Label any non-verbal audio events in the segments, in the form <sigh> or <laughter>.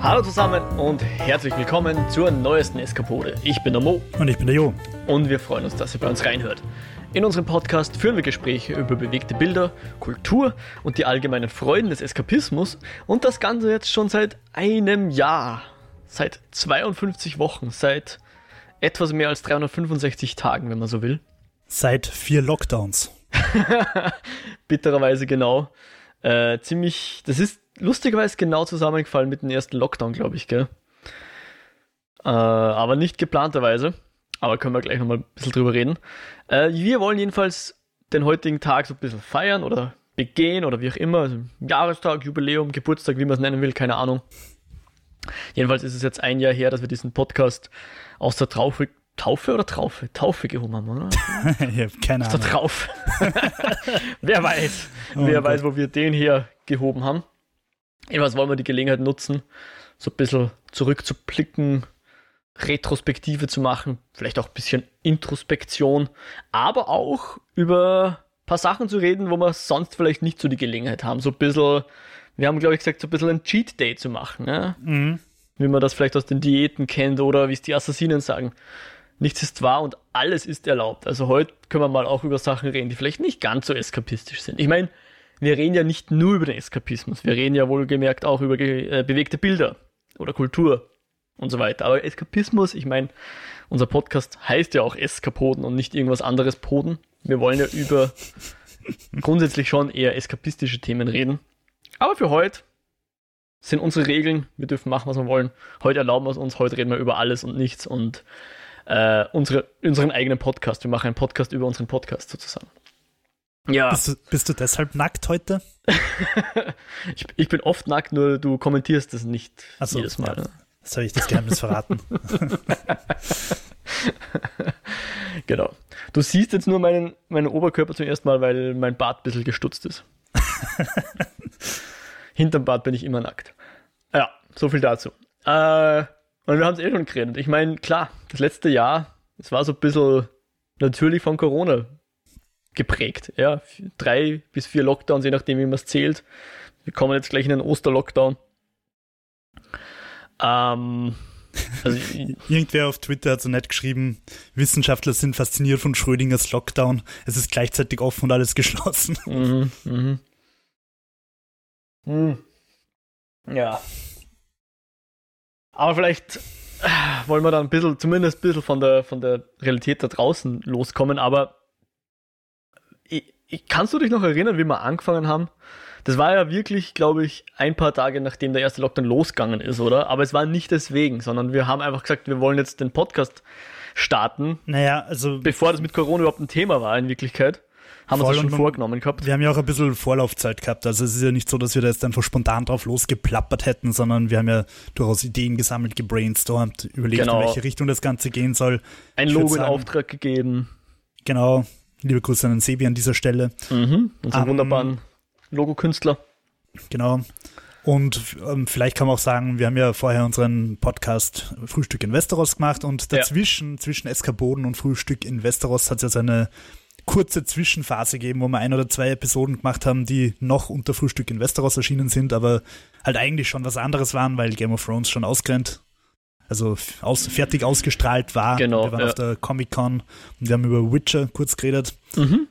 Hallo zusammen und herzlich willkommen zur neuesten Eskapode. Ich bin der Mo. Und ich bin der Jo. Und wir freuen uns, dass ihr bei uns reinhört. In unserem Podcast führen wir Gespräche über bewegte Bilder, Kultur und die allgemeinen Freuden des Eskapismus und das Ganze jetzt schon seit einem Jahr. Seit 52 Wochen, seit etwas mehr als 365 Tagen, wenn man so will. Seit vier Lockdowns. <laughs> Bittererweise genau. Äh, ziemlich, das ist lustigerweise genau zusammengefallen mit dem ersten Lockdown, glaube ich, gell? Äh, aber nicht geplanterweise. Aber können wir gleich nochmal ein bisschen drüber reden. Äh, wir wollen jedenfalls den heutigen Tag so ein bisschen feiern oder begehen oder wie auch immer. Also Jahrestag, Jubiläum, Geburtstag, wie man es nennen will, keine Ahnung. Jedenfalls ist es jetzt ein Jahr her, dass wir diesen Podcast aus der Traufe, Taufe oder Traufe? Taufe gehoben haben, oder? <laughs> ich habe keine aus der Ahnung. Traufe. <laughs> wer weiß, Oh wer Gott. weiß, wo wir den hier gehoben haben. Jedenfalls wollen wir die Gelegenheit nutzen, so ein bisschen zurückzublicken, Retrospektive zu machen, vielleicht auch ein bisschen Introspektion, aber auch über ein paar Sachen zu reden, wo wir sonst vielleicht nicht so die Gelegenheit haben. So ein bisschen, wir haben glaube ich gesagt, so ein bisschen ein Cheat Day zu machen, ne? Mhm. wie man das vielleicht aus den Diäten kennt oder wie es die Assassinen sagen. Nichts ist wahr und alles ist erlaubt. Also heute können wir mal auch über Sachen reden, die vielleicht nicht ganz so eskapistisch sind. Ich meine, wir reden ja nicht nur über den Eskapismus, wir reden ja wohlgemerkt auch über äh, bewegte Bilder oder Kultur und so weiter. Aber Eskapismus, ich meine, unser Podcast heißt ja auch Eskapoden und nicht irgendwas anderes Poden. Wir wollen ja über <laughs> grundsätzlich schon eher eskapistische Themen reden. Aber für heute sind unsere Regeln. Wir dürfen machen, was wir wollen. Heute erlauben wir es uns. Heute reden wir über alles und nichts und äh, unsere, unseren eigenen Podcast. Wir machen einen Podcast über unseren Podcast sozusagen. Ja, Bist, du, bist du deshalb nackt heute? <laughs> ich, ich bin oft nackt, nur du kommentierst es nicht so, jedes Mal. ja. ne? Das habe ich das Geheimnis verraten. <laughs> Genau. Du siehst jetzt nur meinen, meinen Oberkörper zum ersten Mal, weil mein Bart ein bisschen gestutzt ist. <laughs> Hinterm Bart bin ich immer nackt. Ja, so viel dazu. Äh, und wir haben es eh schon geredet. Ich meine, klar, das letzte Jahr, es war so ein bisschen natürlich von Corona geprägt. Ja, drei bis vier Lockdowns, je nachdem, wie man es zählt. Wir kommen jetzt gleich in den Osterlockdown. Ähm, <laughs> also, Irgendwer auf Twitter hat so nett geschrieben, Wissenschaftler sind fasziniert von Schrödingers Lockdown. Es ist gleichzeitig offen und alles <laughs> geschlossen. Mhm, mhm. Hm. Ja. Aber vielleicht äh, wollen wir da ein bisschen, zumindest ein bisschen von der, von der Realität da draußen loskommen, aber kannst du dich noch erinnern, wie wir angefangen haben? Das war ja wirklich, glaube ich, ein paar Tage nachdem der erste Lockdown losgegangen ist, oder? Aber es war nicht deswegen, sondern wir haben einfach gesagt, wir wollen jetzt den Podcast starten, Naja, also bevor das mit Corona überhaupt ein Thema war in Wirklichkeit. Haben wir uns schon vorgenommen gehabt. wir haben ja auch ein bisschen Vorlaufzeit gehabt. Also es ist ja nicht so, dass wir da jetzt einfach spontan drauf losgeplappert hätten, sondern wir haben ja durchaus Ideen gesammelt, gebrainstormt, überlegt, Genau. in welche Richtung das Ganze gehen soll. ein Logo in Auftrag gegeben. Genau. Liebe Grüße an den Sebi an dieser Stelle. Mhm. Unseren Ähm, wunderbaren Logokünstler. Genau. Und ähm, vielleicht kann man auch sagen, wir haben ja vorher unseren Podcast Frühstück in Westeros gemacht und Ja. dazwischen, zwischen Eskaboden und Frühstück in Westeros hat es ja so eine kurze Zwischenphase gegeben, wo wir ein oder zwei Episoden gemacht haben, die noch unter Frühstück in Westeros erschienen sind, aber halt eigentlich schon was anderes waren, weil Game of Thrones schon ausgerennt, also aus, fertig ausgestrahlt war. Genau, Wir waren ja. auf der Comic-Con und wir haben über Witcher kurz geredet Mhm.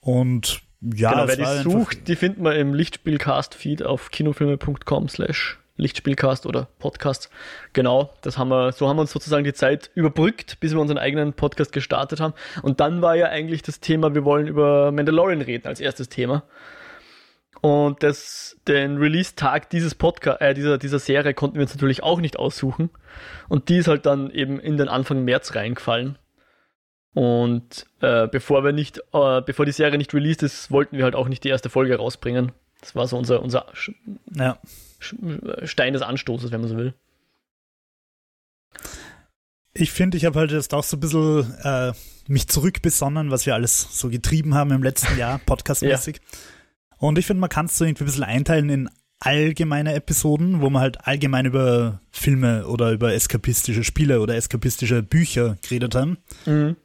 und ja, genau, wer die sucht, die findet man im Lichtspielcast-Feed auf kinofilme.com slash Lichtspielcast oder Podcast. Genau, das haben wir, so haben wir uns sozusagen die Zeit überbrückt, bis wir unseren eigenen Podcast gestartet haben. Und dann war ja eigentlich das Thema, wir wollen über Mandalorian reden als erstes Thema. Und das, den Release-Tag dieses Podcast, äh, dieser, dieser Serie konnten wir uns natürlich auch nicht aussuchen. Und die ist halt dann eben in den Anfang März reingefallen. Und äh, bevor wir nicht, äh, bevor die Serie nicht released ist, wollten wir halt auch nicht die erste Folge rausbringen. Das war so unser, unser Sch- ja. Sch- Stein des Anstoßes, wenn man so will. Ich finde, ich habe halt jetzt auch so ein bisschen äh, mich zurückbesonnen, was wir alles so getrieben haben im letzten Jahr, <laughs> podcastmäßig. Und ich finde, man kann es so irgendwie ein bisschen einteilen in allgemeine Episoden, wo man halt allgemein über Filme oder über eskapistische Spiele oder eskapistische Bücher geredet haben. Mhm.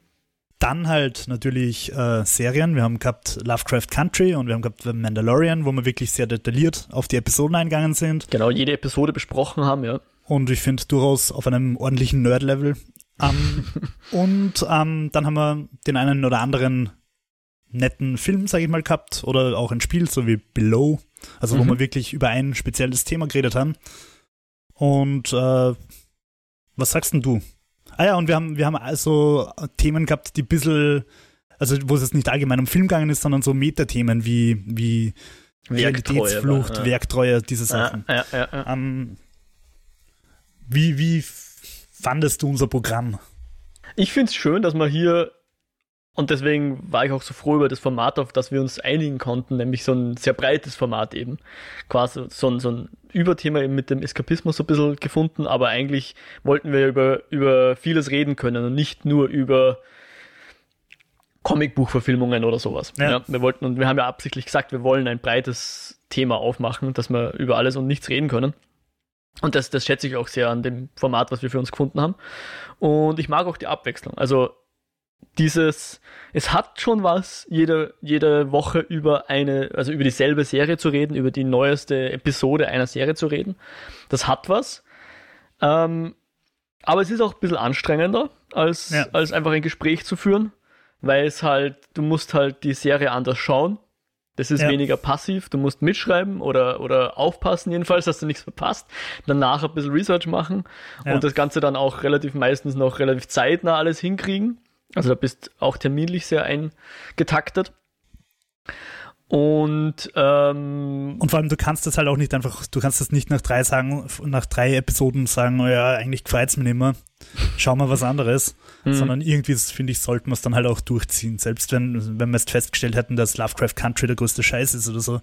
dann halt natürlich äh, Serien. Wir haben gehabt Lovecraft Country und wir haben gehabt The Mandalorian, wo wir wirklich sehr detailliert auf die Episoden eingegangen sind. Genau, jede Episode besprochen haben, ja. Und ich finde durchaus auf einem ordentlichen Nerd-Level. Ähm, <laughs> und ähm, dann haben wir den einen oder anderen netten Film, sage ich mal, gehabt oder auch ein Spiel, so wie Below, also wo Mhm. wir wirklich über ein spezielles Thema geredet haben. Und äh, was sagst denn du? Ah ja, und wir haben, wir haben also Themen gehabt, die ein bisschen, also wo es jetzt nicht allgemein um Film gegangen ist, sondern so Metathemen wie, wie Realitätsflucht, ja. Werktreue, diese Sachen. ja, ja, ja. Ähm, wie, wie fandest du unser Programm? Ich finde es schön, dass man hier, und deswegen war ich auch so froh über das Format, auf das wir uns einigen konnten, nämlich so ein sehr breites Format eben. Quasi so ein, so ein Überthema eben mit dem Eskapismus so ein bisschen gefunden, aber eigentlich wollten wir über, über vieles reden können und nicht nur über Comicbuchverfilmungen oder sowas. Ja. Ja. wir wollten, und wir haben ja absichtlich gesagt, wir wollen ein breites Thema aufmachen, dass wir über alles und nichts reden können. Und das, das schätze ich auch sehr an dem Format, was wir für uns gefunden haben. Und ich mag auch die Abwechslung. Also dieses, es hat schon was, jede, jede Woche über eine, also über dieselbe Serie zu reden, über die neueste Episode einer Serie zu reden. Das hat was. Ähm, aber es ist auch ein bisschen anstrengender, als, Ja. als einfach ein Gespräch zu führen, weil es halt, du musst halt die Serie anders schauen. Das ist Ja. weniger passiv, du musst mitschreiben oder, oder aufpassen jedenfalls, dass du nichts verpasst. Danach ein bisschen Research machen Ja. und das Ganze dann auch relativ meistens noch relativ zeitnah alles hinkriegen. Also da bist auch terminlich sehr eingetaktet. Und ähm, Und vor allem, du kannst das halt auch nicht einfach, du kannst das nicht nach drei sagen, nach drei Episoden sagen, oh ja, eigentlich gefällt's mir nicht mehr, schau mal was anderes, Mhm. sondern irgendwie, finde ich, sollten wir es dann halt auch durchziehen. Selbst wenn, wenn wir jetzt festgestellt hätten, dass Lovecraft Country der größte Scheiß ist oder so,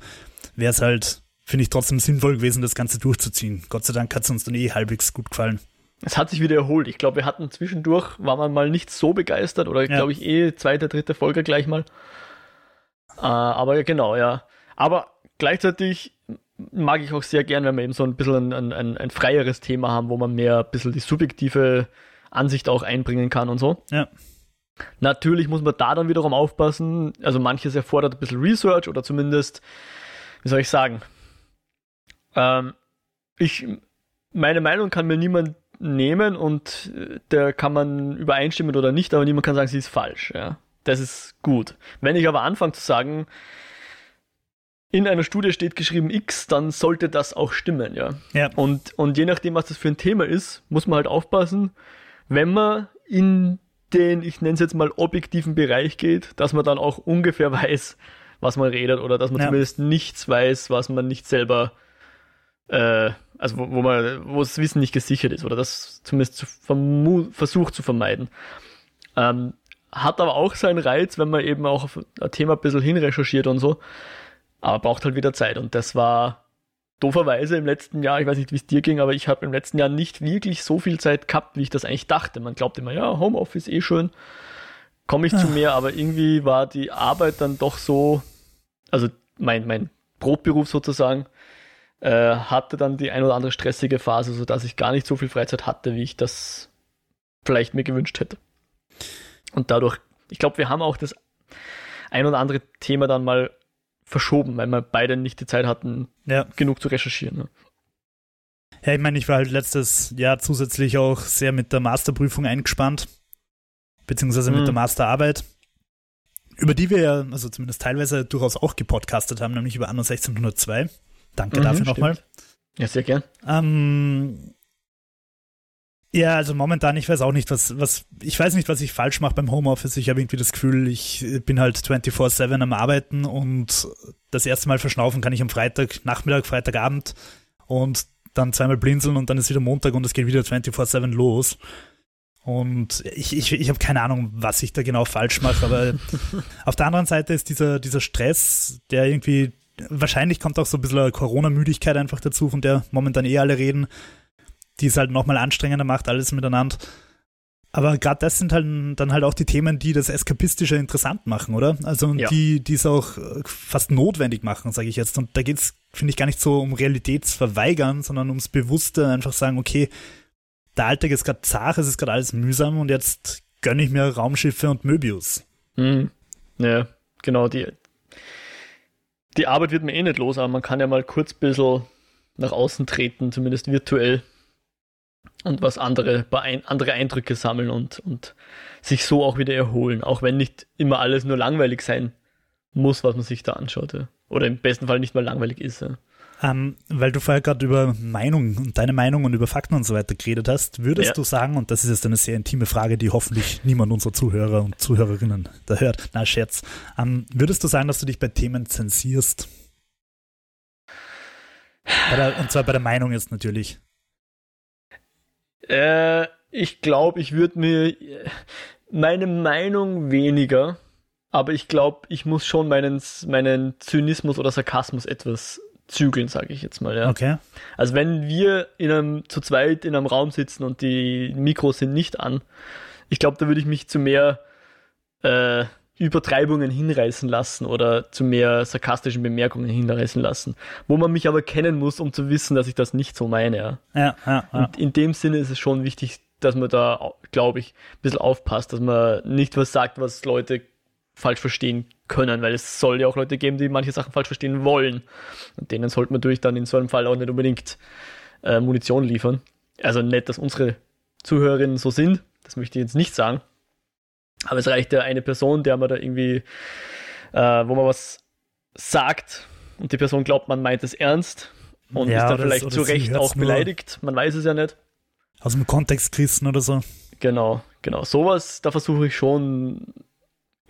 wäre es halt, finde ich, trotzdem sinnvoll gewesen, das Ganze durchzuziehen. Gott sei Dank hat es uns dann eh halbwegs gut gefallen. Es hat sich wieder erholt. Ich glaube, wir hatten zwischendurch, war man mal nicht so begeistert oder Ja. glaube ich eh zweite, dritte Folge gleich mal. Äh, aber ja, genau, ja. Aber gleichzeitig mag ich auch sehr gern, wenn wir eben so ein bisschen ein, ein, ein freieres Thema haben, wo man mehr ein bisschen die subjektive Ansicht auch einbringen kann und so. Ja. Natürlich muss man da dann wiederum aufpassen. Also manches erfordert ein bisschen Research oder zumindest, wie soll ich sagen, ähm, ich, meine Meinung kann mir niemand nehmen und äh, der kann man übereinstimmen oder nicht, aber niemand kann sagen, sie ist falsch. Ja. Das ist gut. Wenn ich aber anfange zu sagen, in einer Studie steht geschrieben X, dann sollte das auch stimmen, ja. Ja. Und, und je nachdem, was das für ein Thema ist, muss man halt aufpassen, wenn man in den, ich nenne es jetzt mal, objektiven Bereich geht, dass man dann auch ungefähr <laughs> weiß, was man redet oder dass man Ja. zumindest nichts weiß, was man nicht selber, äh, also wo, wo man, wo das Wissen nicht gesichert ist oder das zumindest zu versucht zu vermeiden. Ähm, hat aber auch seinen Reiz, wenn man eben auch auf ein Thema ein bisschen hinrecherchiert und so. Aber braucht halt wieder Zeit. Und das war dooferweise im letzten Jahr, ich weiß nicht, wie es dir ging, aber ich habe im letzten Jahr nicht wirklich so viel Zeit gehabt, wie ich das eigentlich dachte. Man glaubt immer, ja, Homeoffice eh schön, komme ich zu mehr, aber irgendwie war die Arbeit dann doch so, also mein, mein Brotberuf sozusagen, äh, hatte dann die ein oder andere stressige Phase, sodass ich gar nicht so viel Freizeit hatte, wie ich das vielleicht mir gewünscht hätte. Und dadurch, ich glaube, wir haben auch das ein oder andere Thema dann mal verschoben, weil wir beide nicht die Zeit hatten, Ja. genug zu recherchieren. Ne? Ja, ich meine, ich war halt letztes Jahr zusätzlich auch sehr mit der Masterprüfung eingespannt, beziehungsweise mit Mhm. der Masterarbeit, über die wir ja, also zumindest teilweise durchaus auch gepodcastet haben, nämlich über Anno 1602. Danke Mhm, dafür nochmal. Ja, sehr gern. Ähm, ja, also momentan, ich weiß auch nicht, was, was, ich weiß nicht, was ich falsch mache beim Homeoffice. Ich habe irgendwie das Gefühl, ich bin halt 24-7 am Arbeiten und das erste Mal verschnaufen kann ich am Freitag, Nachmittag, Freitagabend und dann zweimal blinzeln und dann ist wieder Montag und es geht wieder 24-7 los. Und ich, ich, ich habe keine Ahnung, was ich da genau falsch mache, aber <laughs> auf der anderen Seite ist dieser, dieser Stress, der irgendwie, wahrscheinlich kommt auch so ein bisschen Corona-Müdigkeit einfach dazu, von der momentan eh alle reden, die es halt nochmal anstrengender macht, alles miteinander. Aber gerade das sind halt dann halt auch die Themen, die das Eskapistische interessant machen, oder? Also und Ja. die, die es auch äh, fast notwendig machen, sage ich jetzt. Und da geht's, finde ich, gar nicht so um Realitätsverweigern, sondern ums Bewusste einfach sagen, okay, der Alltag ist gerade zart, es ist gerade alles mühsam und jetzt gönne ich mir Raumschiffe und Möbius. Mhm. Ja, genau, die, die Arbeit wird mir eh nicht los, aber man kann ja mal kurz ein bisschen nach außen treten, zumindest virtuell, und was andere, andere Eindrücke sammeln und, und sich so auch wieder erholen, auch wenn nicht immer alles nur langweilig sein muss, was man sich da anschaut. Ja. Oder im besten Fall nicht mal langweilig ist. Ja. Ähm, weil du vorher gerade über Meinung und deine Meinung und über Fakten und so weiter geredet hast, würdest ja. du sagen, und das ist jetzt eine sehr intime Frage, die hoffentlich niemand unserer Zuhörer und Zuhörerinnen da hört, na Scherz, ähm, würdest du sagen, dass du dich bei Themen zensierst? Der, und zwar bei der Meinung jetzt natürlich. Äh, ich glaube, ich würde mir meine Meinung weniger, aber ich glaube, ich muss schon meinen, meinen Zynismus oder Sarkasmus etwas zügeln, sage ich jetzt mal. Ja. Okay. Also wenn wir in einem, zu zweit in einem Raum sitzen und die Mikros sind nicht an, ich glaube, da würde ich mich zu mehr äh, Übertreibungen hinreißen lassen oder zu mehr sarkastischen Bemerkungen hinreißen lassen, wo man mich aber kennen muss, um zu wissen, dass ich das nicht so meine. Ja, ja, ja. ja. Und in dem Sinne ist es schon wichtig, dass man da, glaube ich, ein bisschen aufpasst, dass man nicht was sagt, was Leute falsch verstehen können, weil es soll ja auch Leute geben, die manche Sachen falsch verstehen wollen. Und denen sollte man natürlich dann in so einem Fall auch nicht unbedingt äh, Munition liefern. Also nicht, dass unsere Zuhörerinnen so sind, das möchte ich jetzt nicht sagen. Aber es reicht ja eine Person, der man da irgendwie, äh, wo man was sagt und die Person glaubt, man meint es ernst und ja, ist dann vielleicht zu Recht auch beleidigt. Man weiß es ja nicht. Aus dem Kontext gerissen oder so. Genau, genau. Sowas, da versuche ich schon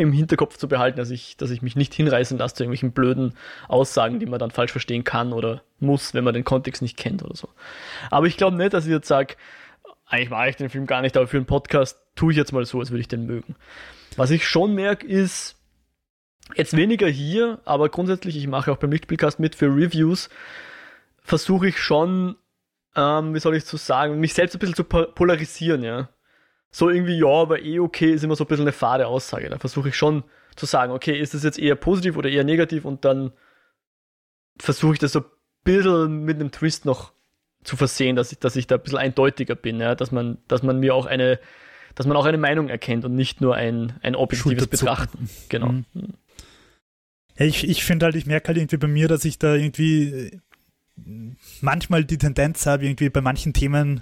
im Hinterkopf zu behalten, dass ich, dass ich mich nicht hinreißen lasse zu irgendwelchen blöden Aussagen, die man dann falsch verstehen kann oder muss, wenn man den Kontext nicht kennt oder so. Aber ich glaube nicht, dass ich jetzt sage, eigentlich mag ich den Film gar nicht, aber für einen Podcast tue ich jetzt mal so, als würde ich den mögen. Was ich schon merke, ist, jetzt weniger hier, aber grundsätzlich, ich mache auch beim Lichtspielcast mit für Reviews, versuche ich schon, ähm, wie soll ich so sagen, mich selbst ein bisschen zu polarisieren, ja so irgendwie, ja, aber eh okay, ist immer so ein bisschen eine fade Aussage. Da versuche ich schon zu sagen, okay, ist das jetzt eher positiv oder eher negativ und dann versuche ich das so ein bisschen mit einem Twist noch zu versehen, dass ich, dass ich da ein bisschen eindeutiger bin, ja, dass man, dass man mir auch eine, dass man auch eine Meinung erkennt und nicht nur ein, ein objektives Betrachten. Genau. Mhm. Ja, ich, ich finde halt, ich merke halt irgendwie bei mir, dass ich da irgendwie äh, manchmal die Tendenz habe, irgendwie bei manchen Themen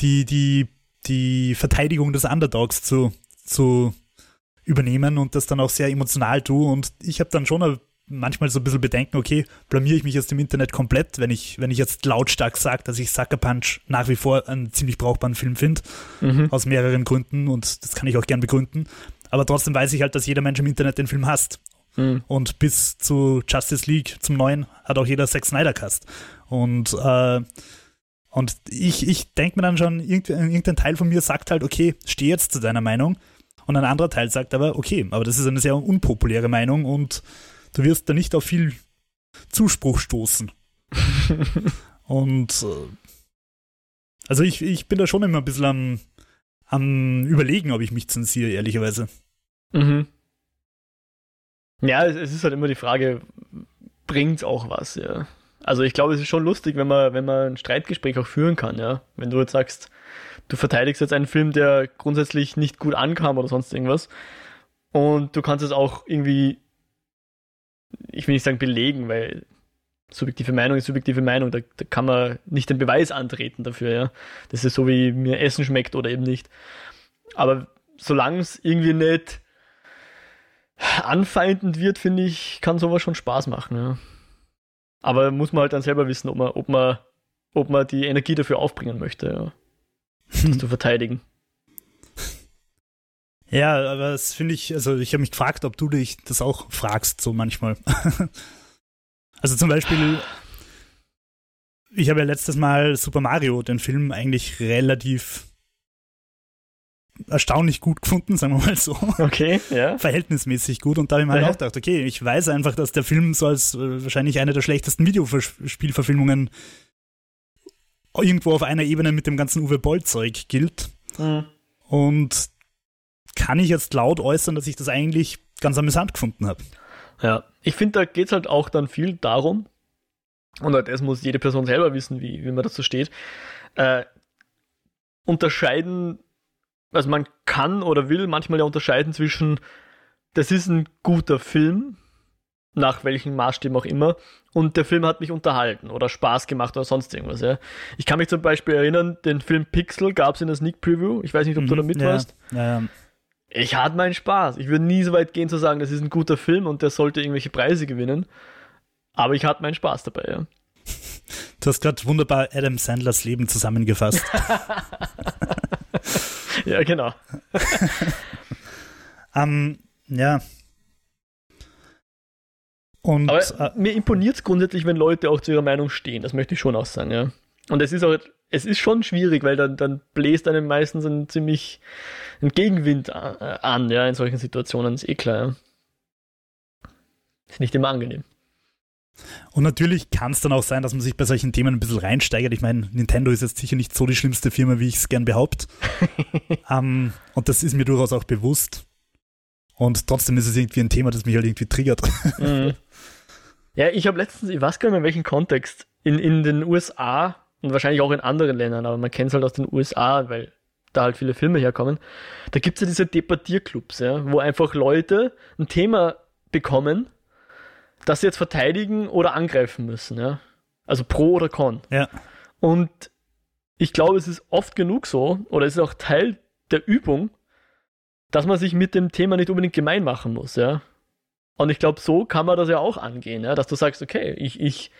die, die die Verteidigung des Underdogs zu, zu übernehmen und das dann auch sehr emotional tue. Und ich habe dann schon manchmal so ein bisschen Bedenken, okay, blamiere ich mich jetzt im Internet komplett, wenn ich, wenn ich jetzt lautstark sage, dass ich Sucker Punch nach wie vor einen ziemlich brauchbaren Film finde, mhm. aus mehreren Gründen und das kann ich auch gern begründen. Aber trotzdem weiß ich halt, dass jeder Mensch im Internet den Film hasst. Mhm. Und bis zu Justice League, zum neuen, hat auch jeder Zack Snyder Cast. Und äh, und ich, ich denke mir dann schon, irgendein Teil von mir sagt halt, okay, steh jetzt zu deiner Meinung. Und ein anderer Teil sagt aber, okay, aber das ist eine sehr unpopuläre Meinung und du wirst da nicht auf viel Zuspruch stoßen. <laughs> und äh, also ich, ich bin da schon immer ein bisschen am, am überlegen, ob ich mich zensiere, ehrlicherweise. Mhm. Ja, es, es ist halt immer die Frage, bringt auch was, ja. Also ich glaube, es ist schon lustig, wenn man, wenn man ein Streitgespräch auch führen kann, ja. Wenn du jetzt sagst, du verteidigst jetzt einen Film, der grundsätzlich nicht gut ankam oder sonst irgendwas. Und du kannst es auch irgendwie, ich will nicht sagen belegen, weil subjektive Meinung ist subjektive Meinung, da, da kann man nicht den Beweis antreten dafür, ja. Das ist so, wie mir Essen schmeckt oder eben nicht. Aber solange es irgendwie nicht anfeindend wird, finde ich, kann sowas schon Spaß machen, ja. Aber muss man halt dann selber wissen, ob man, ob man, ob man die Energie dafür aufbringen möchte, ja. das zu verteidigen. Ja, aber das finde ich, also ich habe mich gefragt, ob du dich das auch fragst, so manchmal. <laughs> also zum Beispiel, ich habe ja letztes Mal Super Mario, den Film, eigentlich relativ erstaunlich gut gefunden, sagen wir mal so. Okay, ja. <laughs> Verhältnismäßig gut. Und da habe ich mir halt auch gedacht, okay, ich weiß einfach, dass der Film so als äh, wahrscheinlich eine der schlechtesten Videospielverfilmungen irgendwo auf einer Ebene mit dem ganzen Uwe Boll-Zeug gilt. Mhm. Und kann ich jetzt laut äußern, dass ich das eigentlich ganz amüsant gefunden habe. Ja, ich finde, da geht es halt auch dann viel darum, und das muss jede Person selber wissen, wie, wie man dazu steht, äh, unterscheiden also man kann oder will manchmal ja unterscheiden zwischen, das ist ein guter Film, nach welchen Maßstäben auch immer, und der Film hat mich unterhalten oder Spaß gemacht oder sonst irgendwas. Ja. Ich kann mich zum Beispiel erinnern, den Film Pixel gab es in der Sneak Preview. Ich weiß nicht, ob mhm, du da mit ja, warst. Ja. Ich hatte meinen Spaß. Ich würde nie so weit gehen zu sagen, das ist ein guter Film und der sollte irgendwelche Preise gewinnen. Aber ich hatte meinen Spaß dabei, ja. Du hast gerade wunderbar Adam Sandlers Leben zusammengefasst. <laughs> <laughs> ja, genau. um, <laughs> ja. Und, Aber äh, mir imponiert es grundsätzlich, wenn Leute auch zu ihrer Meinung stehen. Das möchte ich schon auch sagen, ja. Und es ist auch, es ist schon schwierig, weil dann, dann bläst einem meistens ein ziemlich ein Gegenwind äh, an, ja, in solchen Situationen. Ist eh klar, ja. Ist nicht immer angenehm. Und natürlich kann es dann auch sein, dass man sich bei solchen Themen ein bisschen reinsteigert. Ich meine, Nintendo ist jetzt sicher nicht so die schlimmste Firma, wie ich es gern behaupte. um, <laughs> ähm, und das ist mir durchaus auch bewusst. Und trotzdem ist es irgendwie ein Thema, das mich halt irgendwie triggert. Mhm. Ja, ich habe letztens, ich weiß gar nicht mehr in welchem Kontext, in, in den USA und wahrscheinlich auch in anderen Ländern, aber man kennt es halt aus den USA, weil da halt viele Filme herkommen. Da gibt es ja diese Debattierclubs, ja, wo einfach Leute ein Thema bekommen dass sie jetzt verteidigen oder angreifen müssen, ja. Also pro oder con. Ja. Und ich glaube, es ist oft genug so, oder es ist auch Teil der Übung, dass man sich mit dem Thema nicht unbedingt gemein machen muss, ja. Und ich glaube, so kann man das ja auch angehen, ja, dass du sagst, okay, ich, ich,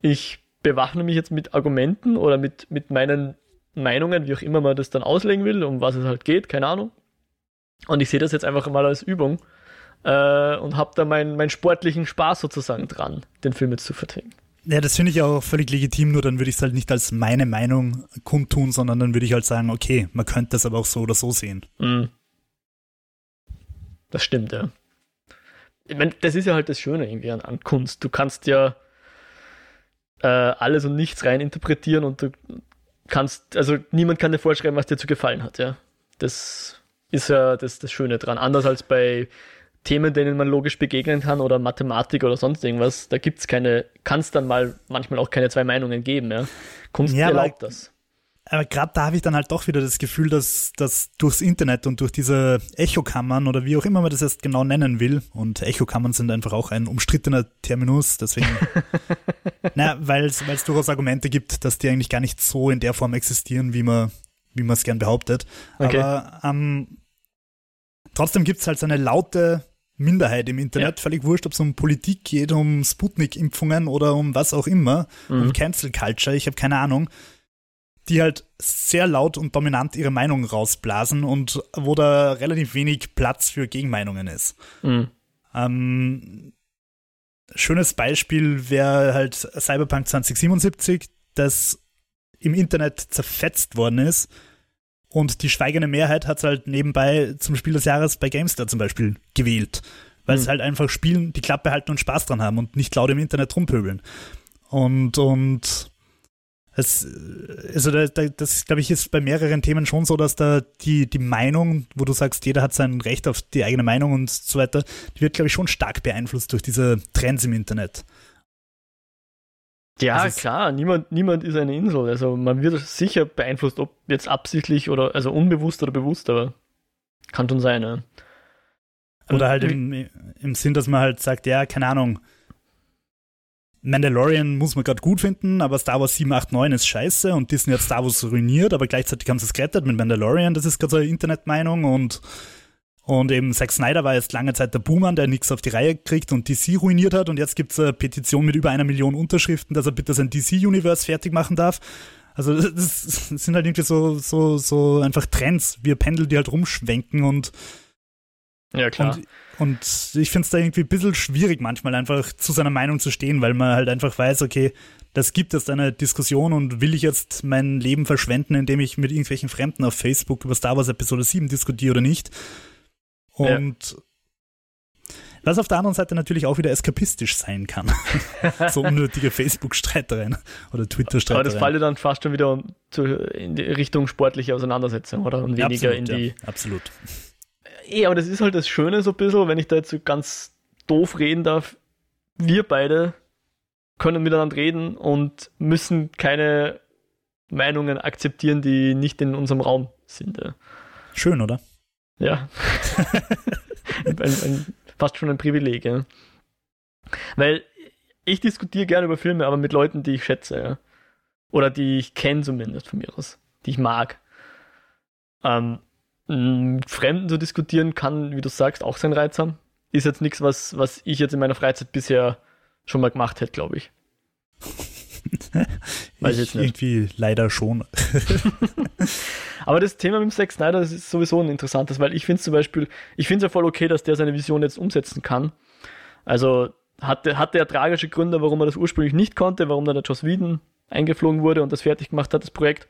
ich bewaffne mich jetzt mit Argumenten oder mit, mit meinen Meinungen, wie auch immer man das dann auslegen will, um was es halt geht, keine Ahnung. Und ich sehe das jetzt einfach mal als Übung äh, und habe da meinen mein sportlichen Spaß sozusagen dran, den Film jetzt zu vertreten. Ja, das finde ich auch völlig legitim, nur dann würde ich es halt nicht als meine Meinung kundtun, sondern dann würde ich halt sagen, okay, man könnte das aber auch so oder so sehen. Mm. Das stimmt, ja. Ich meine, das ist ja halt das Schöne irgendwie an, an Kunst. Du kannst ja äh, alles und nichts rein interpretieren und du kannst, also niemand kann dir vorschreiben, was dir zu gefallen hat, ja. Das ist ja das, das Schöne dran. Anders als bei Themen, denen man logisch begegnen kann oder Mathematik oder sonst irgendwas, da gibt es keine, kann es dann mal manchmal auch keine zwei Meinungen geben. Ja? Kunst ja, erlaubt das. Aber gerade da habe ich dann halt doch wieder das Gefühl, dass, dass durchs Internet und durch diese Echokammern oder wie auch immer man das jetzt genau nennen will, und Echokammern sind einfach auch ein umstrittener Terminus, deswegen, naja, weil es durchaus Argumente gibt, dass die eigentlich gar nicht so in der Form existieren, wie man wie man es gern behauptet. Okay. Aber ähm, trotzdem gibt es halt so eine laute Minderheit im Internet, ja. völlig wurscht, ob es um Politik geht, um Sputnik-Impfungen oder um was auch immer, mhm. um Cancel Culture, ich habe keine Ahnung, die halt sehr laut und dominant ihre Meinung rausblasen und wo da relativ wenig Platz für Gegenmeinungen ist. Mhm. Ähm, schönes Beispiel wäre halt Cyberpunk 2077, das im Internet zerfetzt worden ist und die schweigende Mehrheit hat es halt nebenbei zum Spiel des Jahres bei GameStar zum Beispiel gewählt. Weil mhm. es halt einfach spielen, die Klappe halten und Spaß dran haben und nicht laut im Internet rumpöbeln. Und, und es, also da, da, das, glaube ich, ist bei mehreren Themen schon so, dass da die, die Meinung, wo du sagst, jeder hat sein Recht auf die eigene Meinung und so weiter, die wird, glaube ich, schon stark beeinflusst durch diese Trends im Internet. Ja, also klar, niemand, niemand ist eine Insel. Also man wird sicher beeinflusst, ob jetzt absichtlich oder also unbewusst oder bewusst, aber kann schon sein, ja. Oder halt im, im Sinn, dass man halt sagt, ja, keine Ahnung, Mandalorian muss man gerade gut finden, aber Star Wars 789 ist scheiße und Disney hat Star Wars ruiniert, aber gleichzeitig haben sie es gerettet mit Mandalorian, das ist gerade so eine Internetmeinung und und eben Zack Snyder war jetzt lange Zeit der Boomer, der nichts auf die Reihe kriegt und DC ruiniert hat. Und jetzt gibt es eine Petition mit über einer Million Unterschriften, dass er bitte sein DC-Universe fertig machen darf. Also <laughs> das sind halt irgendwie so, so, so einfach Trends, wie Pendel, die halt rumschwenken und ja, klar. Und, und ich finde es da irgendwie ein bisschen schwierig, manchmal einfach zu seiner Meinung zu stehen, weil man halt einfach weiß, okay, das gibt jetzt eine Diskussion und will ich jetzt mein Leben verschwenden, indem ich mit irgendwelchen Fremden auf Facebook über Star Wars Episode 7 diskutiere oder nicht. Und ja. was auf der anderen Seite natürlich auch wieder eskapistisch sein kann. <laughs> so unnötige Facebook-Streitereien oder Twitter-Streitereien. Aber das falle dann fast schon wieder in die Richtung sportliche Auseinandersetzung, oder? Und weniger absolut, in die. Ja, absolut. Ja, aber das ist halt das Schöne so ein bisschen, wenn ich da jetzt so ganz doof reden darf. Wir beide können miteinander reden und müssen keine Meinungen akzeptieren, die nicht in unserem Raum sind. Schön, oder? Ja. <laughs> ein, ein, fast schon ein Privileg, ja. Weil ich diskutiere gerne über Filme, aber mit Leuten, die ich schätze, ja. Oder die ich kenne zumindest von mir aus, die ich mag. Ähm, mit Fremden zu diskutieren kann, wie du sagst, auch seinen Reiz haben. Ist jetzt nichts, was, was ich jetzt in meiner Freizeit bisher schon mal gemacht hätte, glaube ich. Weiß ich jetzt nicht. Irgendwie leider schon. <laughs> Aber das Thema mit dem Zack Snyder, das ist sowieso ein interessantes, weil ich finde es zum Beispiel, ich finde es ja voll okay, dass der seine Vision jetzt umsetzen kann. Also hatte, hatte er tragische Gründe, warum er das ursprünglich nicht konnte, warum dann der Joss Whedon eingeflogen wurde und das fertig gemacht hat, das Projekt.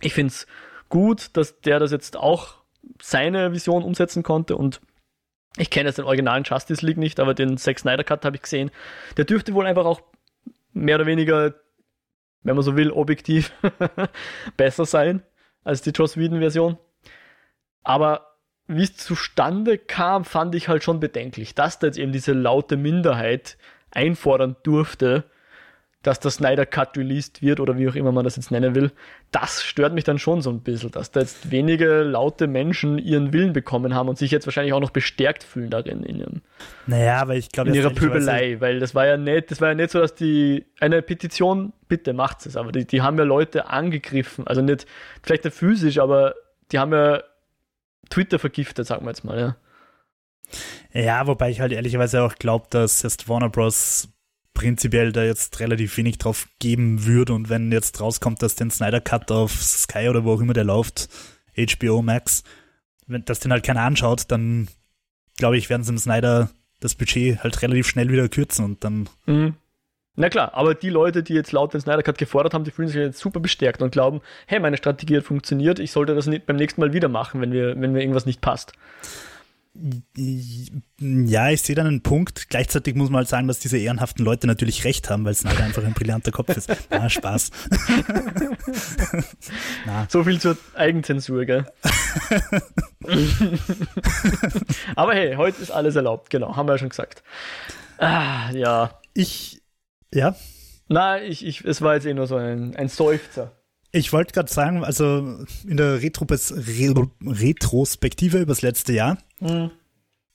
Ich finde es gut, dass der das jetzt auch seine Vision umsetzen konnte und ich kenne jetzt den originalen Justice League nicht, aber den Zack Snyder Cut habe ich gesehen. Der dürfte wohl einfach auch mehr oder weniger, wenn man so will, objektiv <laughs> besser sein als die Joss Whedon Version. Aber wie es zustande kam, fand ich halt schon bedenklich, dass da jetzt eben diese laute Minderheit einfordern durfte, dass der Snyder Cut released wird oder wie auch immer man das jetzt nennen will, das stört mich dann schon so ein bisschen, dass da jetzt wenige laute Menschen ihren Willen bekommen haben und sich jetzt wahrscheinlich auch noch bestärkt fühlen darin in ihrem, naja, aber ich glaube, in ihrer Pöbelei, weil das war ja nicht, das war ja nicht so, dass die eine Petition, bitte macht es, aber die, die haben ja Leute angegriffen, also nicht vielleicht nicht physisch, aber die haben ja Twitter vergiftet, sagen wir jetzt mal, ja. Ja, wobei ich halt ehrlicherweise auch glaube, dass erst Warner Bros prinzipiell da jetzt relativ wenig drauf geben würde und wenn jetzt rauskommt, dass den Snyder Cut auf Sky oder wo auch immer der läuft, HBO Max, wenn das den halt keiner anschaut, dann glaube ich, werden sie dem Snyder das Budget halt relativ schnell wieder kürzen und dann. Mhm. Na klar, aber die Leute, die jetzt laut den Snyder Cut gefordert haben, die fühlen sich jetzt super bestärkt und glauben, hey, meine Strategie hat funktioniert, ich sollte das beim nächsten Mal wieder machen, wenn, wir, wenn mir irgendwas nicht passt. Ja, ich sehe da einen Punkt. Gleichzeitig muss man halt sagen, dass diese ehrenhaften Leute natürlich recht haben, weil Snyder einfach ein brillanter Kopf ist. <laughs> Na, Spaß. <laughs> Na. So viel zur Eigenzensur, gell? <laughs> Aber hey, heute ist alles erlaubt, genau, haben wir ja schon gesagt. Ah, ja. Ich, ja. Na, ich, ich, es war jetzt eh nur so ein, ein Seufzer. Ich wollte gerade sagen, also in der Retropes Re Retrospektive übers letzte Jahr, mhm.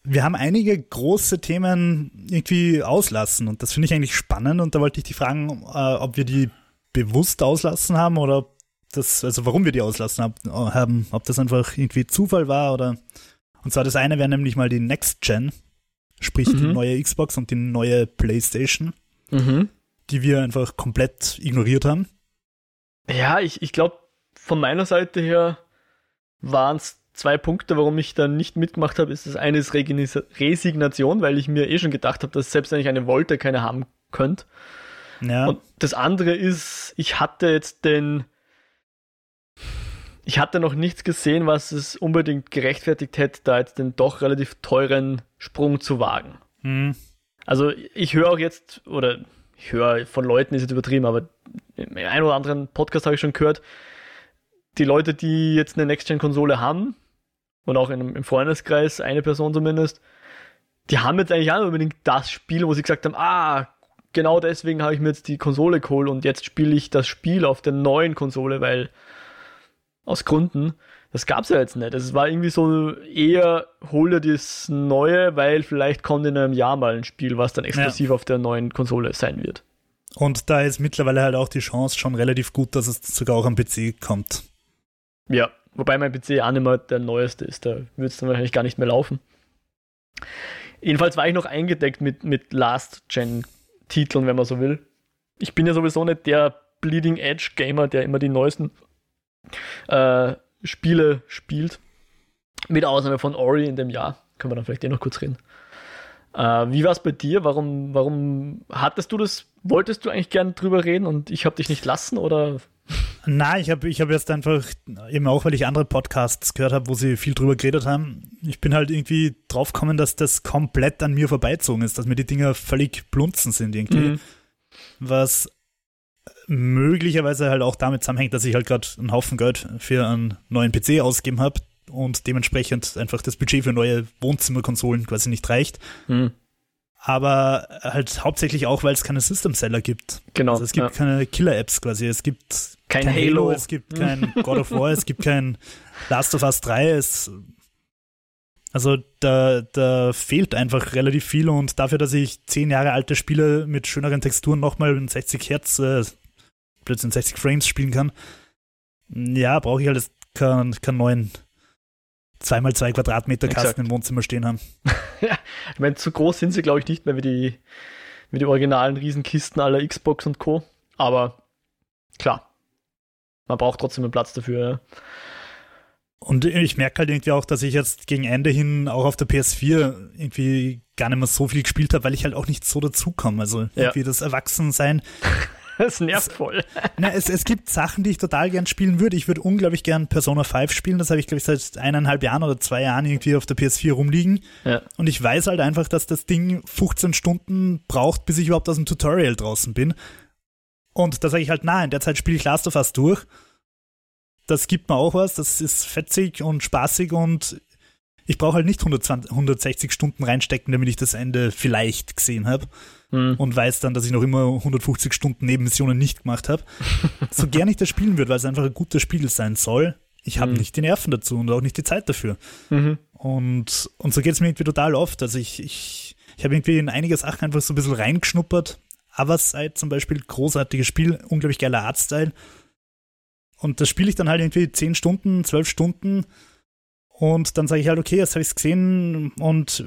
wir haben einige große Themen irgendwie auslassen und das finde ich eigentlich spannend und da wollte ich dich fragen, äh, ob wir die bewusst auslassen haben oder ob das, also warum wir die auslassen haben, ob das einfach irgendwie Zufall war oder und zwar das eine wäre nämlich mal die Next Gen, sprich mhm. die neue Xbox und die neue PlayStation, mhm. die wir einfach komplett ignoriert haben. Ja, ich, ich glaube, von meiner Seite her waren es zwei Punkte, warum ich da nicht mitgemacht habe. Ist das eine ist Resignation, weil ich mir eh schon gedacht habe, dass selbst wenn ich eine wollte, keine haben könnte. Ja. Und das andere ist, ich hatte jetzt den, ich hatte noch nichts gesehen, was es unbedingt gerechtfertigt hätte, da jetzt den doch relativ teuren Sprung zu wagen. Mhm. Also ich höre auch jetzt, oder ich höre von Leuten, ist jetzt übertrieben, aber im einen oder anderen Podcast habe ich schon gehört, die Leute, die jetzt eine Next-Gen-Konsole haben, und auch in, im Freundeskreis, eine Person zumindest, die haben jetzt eigentlich auch nicht unbedingt das Spiel, wo sie gesagt haben, ah, genau deswegen habe ich mir jetzt die Konsole geholt und jetzt spiele ich das Spiel auf der neuen Konsole, weil aus Gründen, das gab es ja jetzt nicht. Es war irgendwie so eher, hol dir das Neue, weil vielleicht kommt in einem Jahr mal ein Spiel, was dann exklusiv ja. auf der neuen Konsole sein wird. Und da ist mittlerweile halt auch die Chance schon relativ gut, dass es sogar auch am PC kommt. Ja, wobei mein PC auch nicht mehr der neueste ist. Da wird es dann wahrscheinlich gar nicht mehr laufen. Jedenfalls war ich noch eingedeckt mit, mit Last-Gen-Titeln, wenn man so will. Ich bin ja sowieso nicht der Bleeding Edge Gamer, der immer die neuesten äh, Spiele spielt. Mit Ausnahme von Ori in dem Jahr. Können wir dann vielleicht eh noch kurz reden. Äh, wie war es bei dir? Warum, warum hattest du das? Wolltest du eigentlich gern drüber reden und ich habe dich nicht lassen oder? Nein, ich habe ich hab jetzt einfach, eben auch weil ich andere Podcasts gehört habe, wo sie viel drüber geredet haben, ich bin halt irgendwie draufgekommen, dass das komplett an mir vorbeizogen ist, dass mir die Dinger völlig blunzen sind irgendwie. Mhm. Was möglicherweise halt auch damit zusammenhängt, dass ich halt gerade einen Haufen Geld für einen neuen PC ausgegeben habe, und dementsprechend einfach das Budget für neue Wohnzimmerkonsolen quasi nicht reicht. Mhm. Aber halt hauptsächlich auch, weil es keine System-Seller gibt. Genau. Also es gibt ja. keine Killer-Apps quasi. Es gibt kein, kein Halo. Halo, es gibt kein God of War, es gibt kein Last of Us 3. Es, also da, da fehlt einfach relativ viel und dafür, dass ich zehn Jahre alte Spiele mit schöneren Texturen nochmal in 60 Hertz, äh, plötzlich in 60 Frames spielen kann, ja, brauche ich halt keinen, keinen neuen 2x2 Quadratmeter Kasten Exakt. im Wohnzimmer stehen haben. <laughs> Ich meine, zu groß sind sie, glaube ich, nicht mehr wie die, wie die originalen Riesenkisten aller Xbox und Co. Aber klar, man braucht trotzdem einen Platz dafür. Ja. Und ich merke halt irgendwie auch, dass ich jetzt gegen Ende hin auch auf der PS4 irgendwie gar nicht mehr so viel gespielt habe, weil ich halt auch nicht so dazukomme. Also Ja. irgendwie das Erwachsensein. <laughs> Das nervt voll. <laughs> Na, es, es gibt Sachen, die ich total gern spielen würde. Ich würde unglaublich gern Persona 5 spielen. Das habe ich, glaube ich, seit eineinhalb Jahren oder zwei Jahren irgendwie auf der PS4 rumliegen. Ja. Und ich weiß halt einfach, dass das Ding 15 Stunden braucht, bis ich überhaupt aus dem Tutorial draußen bin. Und da sage ich halt, nein, in der Zeit spiele ich Last of Us durch. Das gibt mir auch was, das ist fetzig und spaßig und ich brauche halt nicht 120, 160 Stunden reinstecken, damit ich das Ende vielleicht gesehen habe Hm. und weiß dann, dass ich noch immer 150 Stunden Nebenmissionen nicht gemacht habe. <laughs> so gern ich das spielen würde, weil es einfach ein gutes Spiel sein soll, ich habe Mhm. nicht die Nerven dazu und auch nicht die Zeit dafür. Mhm. Und, und so geht es mir irgendwie total oft. Also ich, ich, ich habe irgendwie in einige Sachen einfach so ein bisschen reingeschnuppert. Otherside zum Beispiel, großartiges Spiel, unglaublich geiler Artstyle. Und das spiele ich dann halt irgendwie 10 Stunden, 12 Stunden. Und dann sage ich halt, okay, jetzt habe ich es gesehen und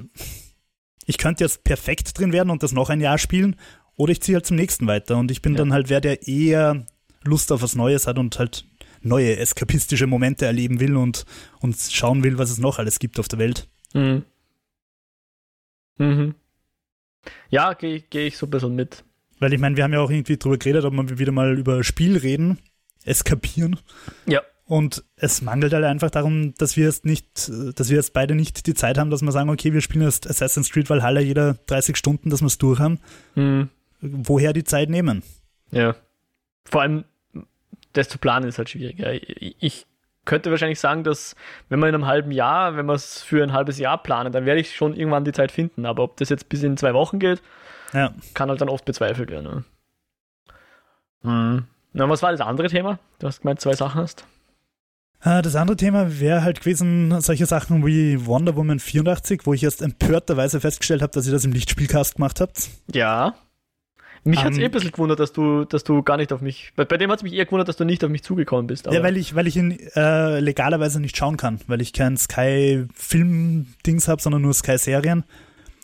ich könnte jetzt perfekt drin werden und das noch ein Jahr spielen. Oder ich ziehe halt zum nächsten weiter. Und ich bin Ja. dann halt wer, der eher Lust auf was Neues hat und halt neue eskapistische Momente erleben will und, und schauen will, was es noch alles gibt auf der Welt. Mhm. Mhm. Ja, gehe geh ich so ein bisschen mit. Weil ich meine, wir haben ja auch irgendwie drüber geredet, ob wir wieder mal über Spiel reden, eskapieren. Ja. Und es mangelt halt einfach darum, dass wir jetzt nicht, dass wir jetzt beide nicht die Zeit haben, dass wir sagen, okay, wir spielen jetzt Assassin's Creed Valhalla jeder 30 Stunden, dass wir es durch haben. Mhm. Woher die Zeit nehmen? Ja. Vor allem, das zu planen ist halt schwierig. Ich könnte wahrscheinlich sagen, dass wenn man in einem halben Jahr, wenn wir es für ein halbes Jahr planen, dann werde ich schon irgendwann die Zeit finden. Aber ob das jetzt bis in zwei Wochen geht, Ja. kann halt dann oft bezweifelt werden. Ne? Mhm. Na, was war das andere Thema? Du hast gemeint, zwei Sachen hast. Äh, Das andere Thema wäre halt gewesen, solche Sachen wie Wonder Woman 84, wo ich erst empörterweise festgestellt habe, dass ihr das im Lichtspielcast gemacht habt. Ja. Mich hat es Ähm, eh ein bisschen gewundert, dass du, dass du gar nicht auf mich. Bei, bei dem hat es mich eher gewundert, dass du nicht auf mich zugekommen bist. Ja, weil ich, weil ich ihn äh, legalerweise nicht schauen kann, weil ich kein Sky-Film-Dings habe, sondern nur Sky-Serien.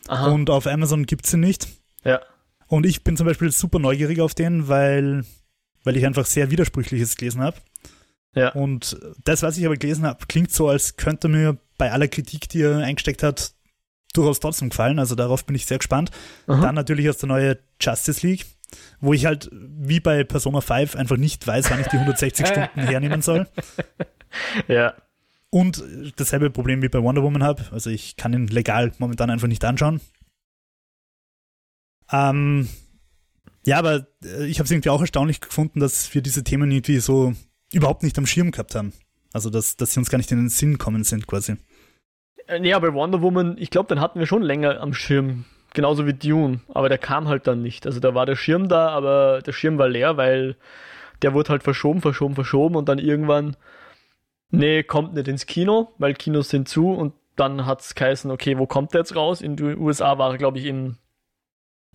Und auf Amazon gibt's ihn nicht. Ja. Und ich bin zum Beispiel super neugierig auf den, weil, weil ich einfach sehr Widersprüchliches gelesen habe. Ja. Und das, was ich aber gelesen habe, klingt so, als könnte mir bei aller Kritik, die er eingesteckt hat, durchaus trotzdem gefallen. Also darauf bin ich sehr gespannt. Aha. Dann natürlich erst der neue Justice League, wo ich halt wie bei Persona 5 einfach nicht weiß, wann ich die 160 <laughs> Stunden hernehmen soll. ja. Und dasselbe Problem wie bei Wonder Woman habe. Also ich kann ihn legal momentan einfach nicht anschauen. Ähm, ja, aber äh, ich habe es irgendwie auch erstaunlich gefunden, dass wir diese Themen irgendwie so überhaupt nicht am Schirm gehabt haben. Also dass, dass sie uns gar nicht in den Sinn kommen sind quasi. Äh, Nee, aber Wonder Woman, ich glaube, den hatten wir schon länger am Schirm. Genauso wie Dune. Aber der kam halt dann nicht. Also da war der Schirm da, aber der Schirm war leer, weil der wurde halt verschoben, verschoben, verschoben und dann irgendwann, nee, kommt nicht ins Kino, weil Kinos sind zu und dann hat es geheißen, okay, wo kommt der jetzt raus? In den USA war er, glaube ich, im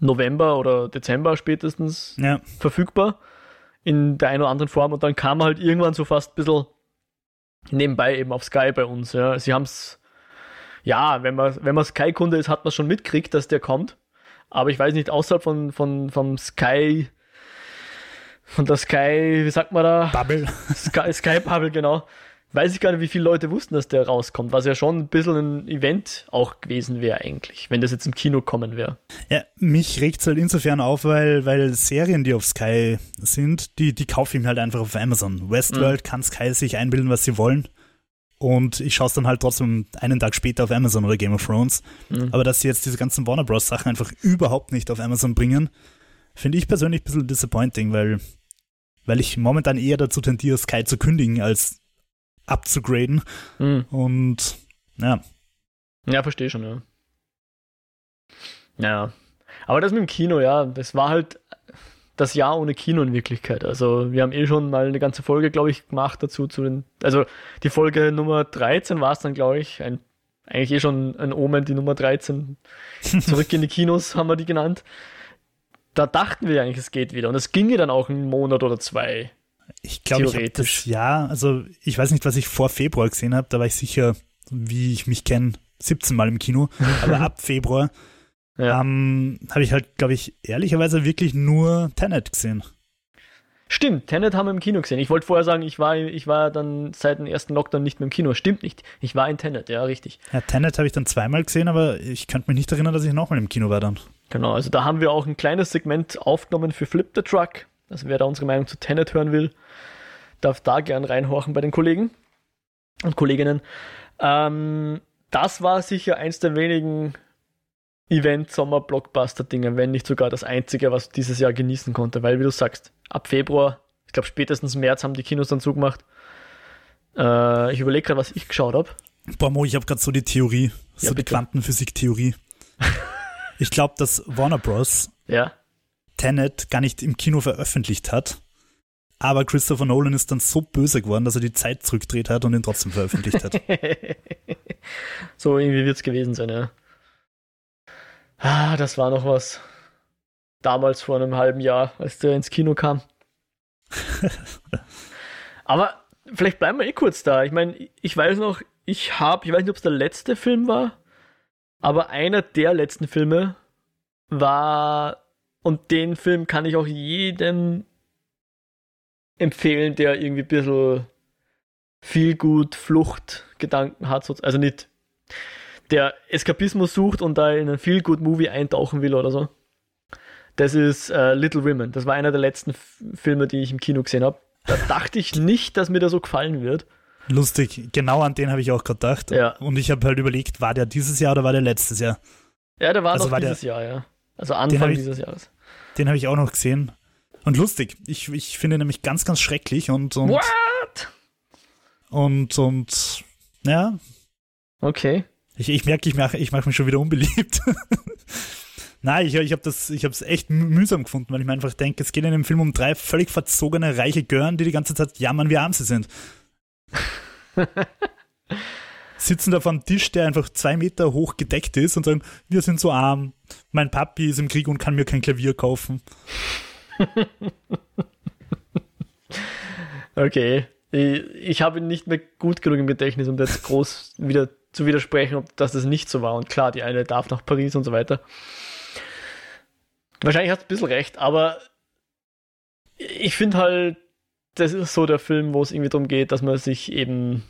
November oder Dezember spätestens Ja, verfügbar in der einen oder anderen Form und dann kam halt irgendwann so fast ein bisschen nebenbei eben auf Sky bei uns. Ja. Sie haben es, ja, wenn man, wenn man Sky-Kunde ist, hat man schon mitkriegt, dass der kommt. Aber ich weiß nicht, außerhalb von, von, vom Sky, von der Sky, wie sagt man da? Bubble. Sky, Sky Bubble, genau. Weiß ich gar nicht, wie viele Leute wussten, dass der rauskommt, was ja schon ein bisschen ein Event auch gewesen wäre eigentlich, wenn das jetzt im Kino kommen wäre. Ja, mich regt's halt insofern auf, weil, weil Serien, die auf Sky sind, die, die kaufe ich mir halt einfach auf Amazon. Westworld kann Sky sich einbilden, was sie wollen. Und ich schaue es dann halt trotzdem einen Tag später auf Amazon oder Game of Thrones. Mhm. Aber dass sie jetzt diese ganzen Warner Bros. Sachen einfach überhaupt nicht auf Amazon bringen, finde ich persönlich ein bisschen disappointing, weil, weil ich momentan eher dazu tendiere, Sky zu kündigen, als abzugraden. Mhm. Und ja, Ja, verstehe schon, ja. Ja. Aber das mit dem Kino, ja, das war halt, das Jahr ohne Kino in Wirklichkeit. Also wir haben eh schon mal eine ganze Folge, glaube ich, gemacht dazu zu den, also die Folge Nummer 13 war es dann, glaube ich, ein, eigentlich eh schon ein Omen, die Nummer 13. <laughs> Zurück in die Kinos haben wir die genannt. Da dachten wir eigentlich, es geht wieder. Und es ginge dann auch einen Monat oder zwei. Ich glaube, ich habe das Jahr, also ich weiß nicht, was ich vor Februar gesehen habe, da war ich sicher, wie ich mich kenne, 17 Mal im Kino. <laughs> Aber ab Februar ja. Ähm, Habe ich halt, glaube ich, ehrlicherweise wirklich nur Tenet gesehen. Stimmt, Tenet haben wir im Kino gesehen. Ich wollte vorher sagen, ich war, ich war dann seit dem ersten Lockdown nicht mehr im Kino. Stimmt nicht. Ich war in Tenet, ja, richtig. Ja, Tenet habe ich dann zweimal gesehen, aber ich könnte mich nicht erinnern, dass ich nochmal im Kino war dann. Genau, also da haben wir auch ein kleines Segment aufgenommen für Flip the Truck. Also wer da unsere Meinung zu Tenet hören will, darf da gern reinhorchen bei den Kollegen und Kolleginnen. Ähm, das war sicher eins der wenigen Event-Sommer-Blockbuster-Dinge, wenn nicht sogar das einzige, was dieses Jahr genießen konnte. Weil, wie du sagst, ab Februar, ich glaube spätestens März haben die Kinos dann zugemacht. Äh, ich überlege gerade, was ich geschaut habe. Boah, Mo, ich habe gerade so die Theorie, so ja, die Quantenphysik-Theorie. <laughs> ich glaube, dass Warner Bros. Ja. Tenet gar nicht im Kino veröffentlicht hat. Aber Christopher Nolan ist dann so böse geworden, dass er die Zeit zurückdreht hat und ihn trotzdem veröffentlicht hat. <laughs> so irgendwie wird es gewesen sein, ja. Ah, das war noch was. Damals vor einem halben Jahr, als der ins Kino kam. <laughs> Aber vielleicht bleiben wir eh kurz da. Ich meine, ich weiß noch, ich habe, ich weiß nicht, ob es der letzte Film war, aber einer der letzten Filme war, und den Film kann ich auch jedem empfehlen, der irgendwie ein bisschen viel gut Fluchtgedanken hat. Also nicht der Eskapismus sucht und da in einen Feel Good Movie eintauchen will oder so. Das ist äh, Little Women. Das war einer der letzten Filme, die ich im Kino gesehen habe. Da dachte ich nicht, dass mir der so gefallen wird. Lustig, genau an den habe ich auch gedacht. Ja. Und ich habe halt überlegt, war der dieses Jahr oder war der letztes Jahr? Ja, der war also noch war dieses der, Jahr, ja. Also Anfang ich, dieses Jahres. Den habe ich auch noch gesehen. Und lustig, ich, ich finde nämlich ganz, ganz schrecklich und. und What? Und, und, ja. Okay. Ich, ich merke, ich mache ich mach mich schon wieder unbeliebt. <laughs> Nein, ich, ich habe das, ich habe es echt mühsam gefunden, weil ich mir einfach denke, es geht in dem Film um drei völlig verzogene reiche Gören, die die ganze Zeit jammern, wie arm sie sind. <laughs> Sitzen da vom Tisch, der einfach zwei Meter hoch gedeckt ist und sagen, wir sind so arm, mein Papi ist im Krieg und kann mir kein Klavier kaufen. <laughs> okay. Ich, ich habe nicht mehr gut genug im Gedächtnis, um das groß wieder zu widersprechen, ob dass das nicht so war. Und klar, die eine darf nach Paris und so weiter. Wahrscheinlich hast du ein bisschen recht, aber ich finde halt, das ist so der Film, wo es irgendwie darum geht, dass man sich eben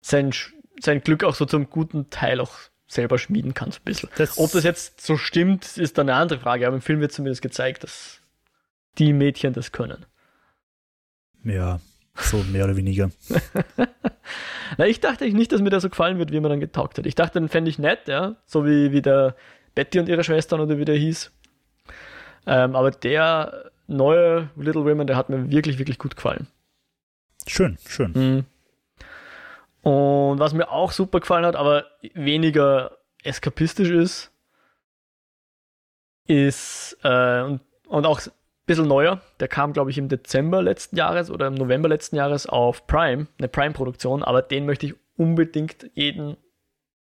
sein, sein Glück auch so zum guten Teil auch selber schmieden kann, so ein bisschen. Das Ob das jetzt so stimmt, ist dann eine andere Frage, aber im Film wird zumindest gezeigt, dass die Mädchen das können. Ja, so mehr oder weniger. <laughs> Na, ich dachte nicht, dass mir der so gefallen wird, wie mir dann getaugt hat. Ich dachte, den fände ich nett, ja. So wie, wie der Betty und ihre Schwestern oder wie der hieß. Ähm, aber der neue Little Women, der hat mir wirklich, wirklich gut gefallen. Schön, schön. Mhm. Und was mir auch super gefallen hat, aber weniger eskapistisch ist, ist äh, und, und auch bisschen neuer. Der kam, glaube ich, im Dezember letzten Jahres oder im November letzten Jahres auf Prime, eine Prime-Produktion, aber den möchte ich unbedingt jeden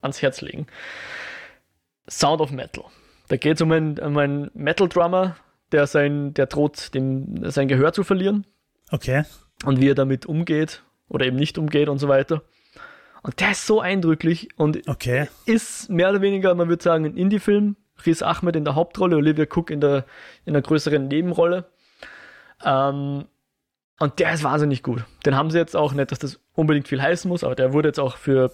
ans Herz legen. Sound of Metal. Da geht es um einen, um einen Metal-Drummer, der sein, der droht, dem, sein Gehör zu verlieren. Okay. Und wie er damit umgeht oder eben nicht umgeht und so weiter. Und der ist so eindrücklich und okay. ist mehr oder weniger, man würde sagen, ein Indie-Film, Riz Ahmed in der Hauptrolle, Olivia Cook in der, in der größeren Nebenrolle. Ähm, und der ist wahnsinnig gut. Den haben sie jetzt auch, nicht, dass das unbedingt viel heißen muss, aber der wurde jetzt auch für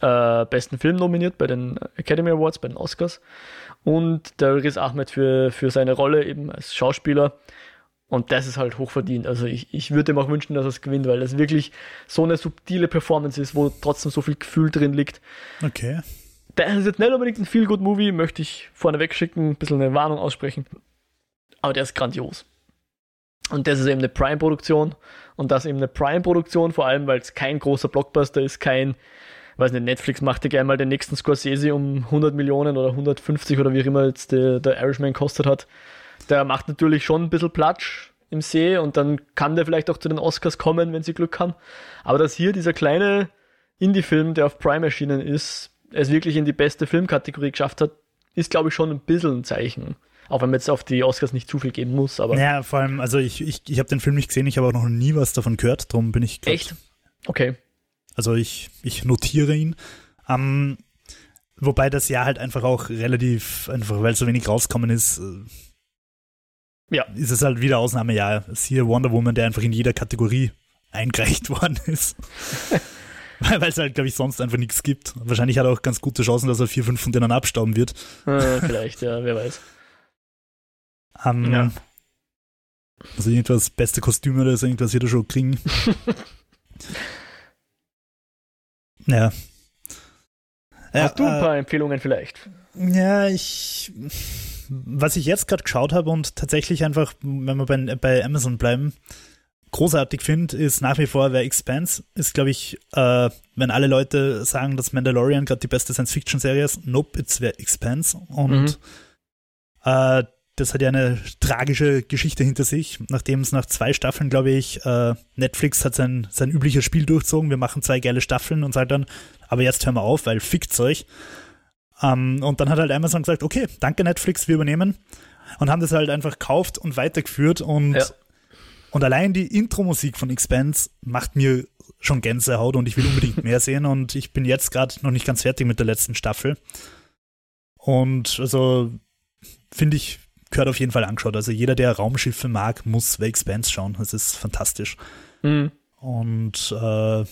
äh, besten Film nominiert bei den Academy Awards, bei den Oscars. Und der Riz Ahmed für, für seine Rolle eben als Schauspieler. Und das ist halt hochverdient. Also ich, ich würde ihm auch wünschen, dass er es gewinnt, weil das wirklich so eine subtile Performance ist, wo trotzdem so viel Gefühl drin liegt. Okay der ist jetzt nicht unbedingt ein Feel-Good-Movie, möchte ich vorneweg schicken, ein bisschen eine Warnung aussprechen. Aber der ist grandios. Und das ist eben eine Prime-Produktion. Und das eben eine Prime-Produktion, vor allem, weil es kein großer Blockbuster ist, kein, weiß nicht, Netflix machte gerne mal den nächsten Scorsese um 100 Millionen oder 150 oder wie immer jetzt der, der Irishman kostet hat. Der macht natürlich schon ein bisschen Platsch im See und dann kann der vielleicht auch zu den Oscars kommen, wenn sie Glück haben. Aber dass hier dieser kleine Indie-Film, der auf Prime erschienen ist, es wirklich in die beste Filmkategorie geschafft hat, ist, glaube ich, schon ein bisschen ein Zeichen. Auch wenn man jetzt auf die Oscars nicht zu viel geben muss, aber. Ja, vor allem, also ich, ich, ich habe den Film nicht gesehen, ich habe auch noch nie was davon gehört, darum bin ich. Glaub, Echt? Okay. Also ich, ich notiere ihn. Ähm, wobei das Jahr halt einfach auch relativ, einfach weil so wenig rauskommen ist, äh, ja. ist es halt wieder Ausnahmejahr. Siehe Wonder Woman, der einfach in jeder Kategorie eingereicht <laughs> worden ist. <laughs> weil es halt, glaube ich, sonst einfach nichts gibt. Wahrscheinlich hat er auch ganz gute Chancen, dass er vier, fünf von denen abstauben wird. Äh, vielleicht, ja, wer weiß. Um, <laughs> ja. Also irgendwas, beste Kostüme oder so, irgendwas wird er schon kriegen. ja. Hast du ein paar äh, Empfehlungen vielleicht? Ja, ich. Was ich jetzt gerade geschaut habe und tatsächlich einfach, wenn wir bei, bei Amazon bleiben, großartig finde, ist nach wie vor, wer Expanse ist, glaube ich, äh, wenn alle Leute sagen, dass Mandalorian gerade die beste Science-Fiction-Serie ist, nope, it's wer Expanse. Und mhm. äh, das hat ja eine tragische Geschichte hinter sich, nachdem es nach zwei Staffeln, glaube ich, äh, Netflix hat sein, sein übliches Spiel durchzogen, wir machen zwei geile Staffeln und sagt dann, aber jetzt hören wir auf, weil fickt's euch. Ähm, und dann hat halt Amazon gesagt, okay, danke Netflix, wir übernehmen. Und haben das halt einfach gekauft und weitergeführt und, ja. und allein die Intro-Musik von Expanse macht mir schon Gänsehaut und ich will unbedingt mehr sehen und ich bin jetzt gerade noch nicht ganz fertig mit der letzten Staffel. Und also finde ich, gehört auf jeden Fall angeschaut. Also jeder, der Raumschiffe mag, muss The Expanse schauen. Das ist fantastisch. Mhm. Und äh,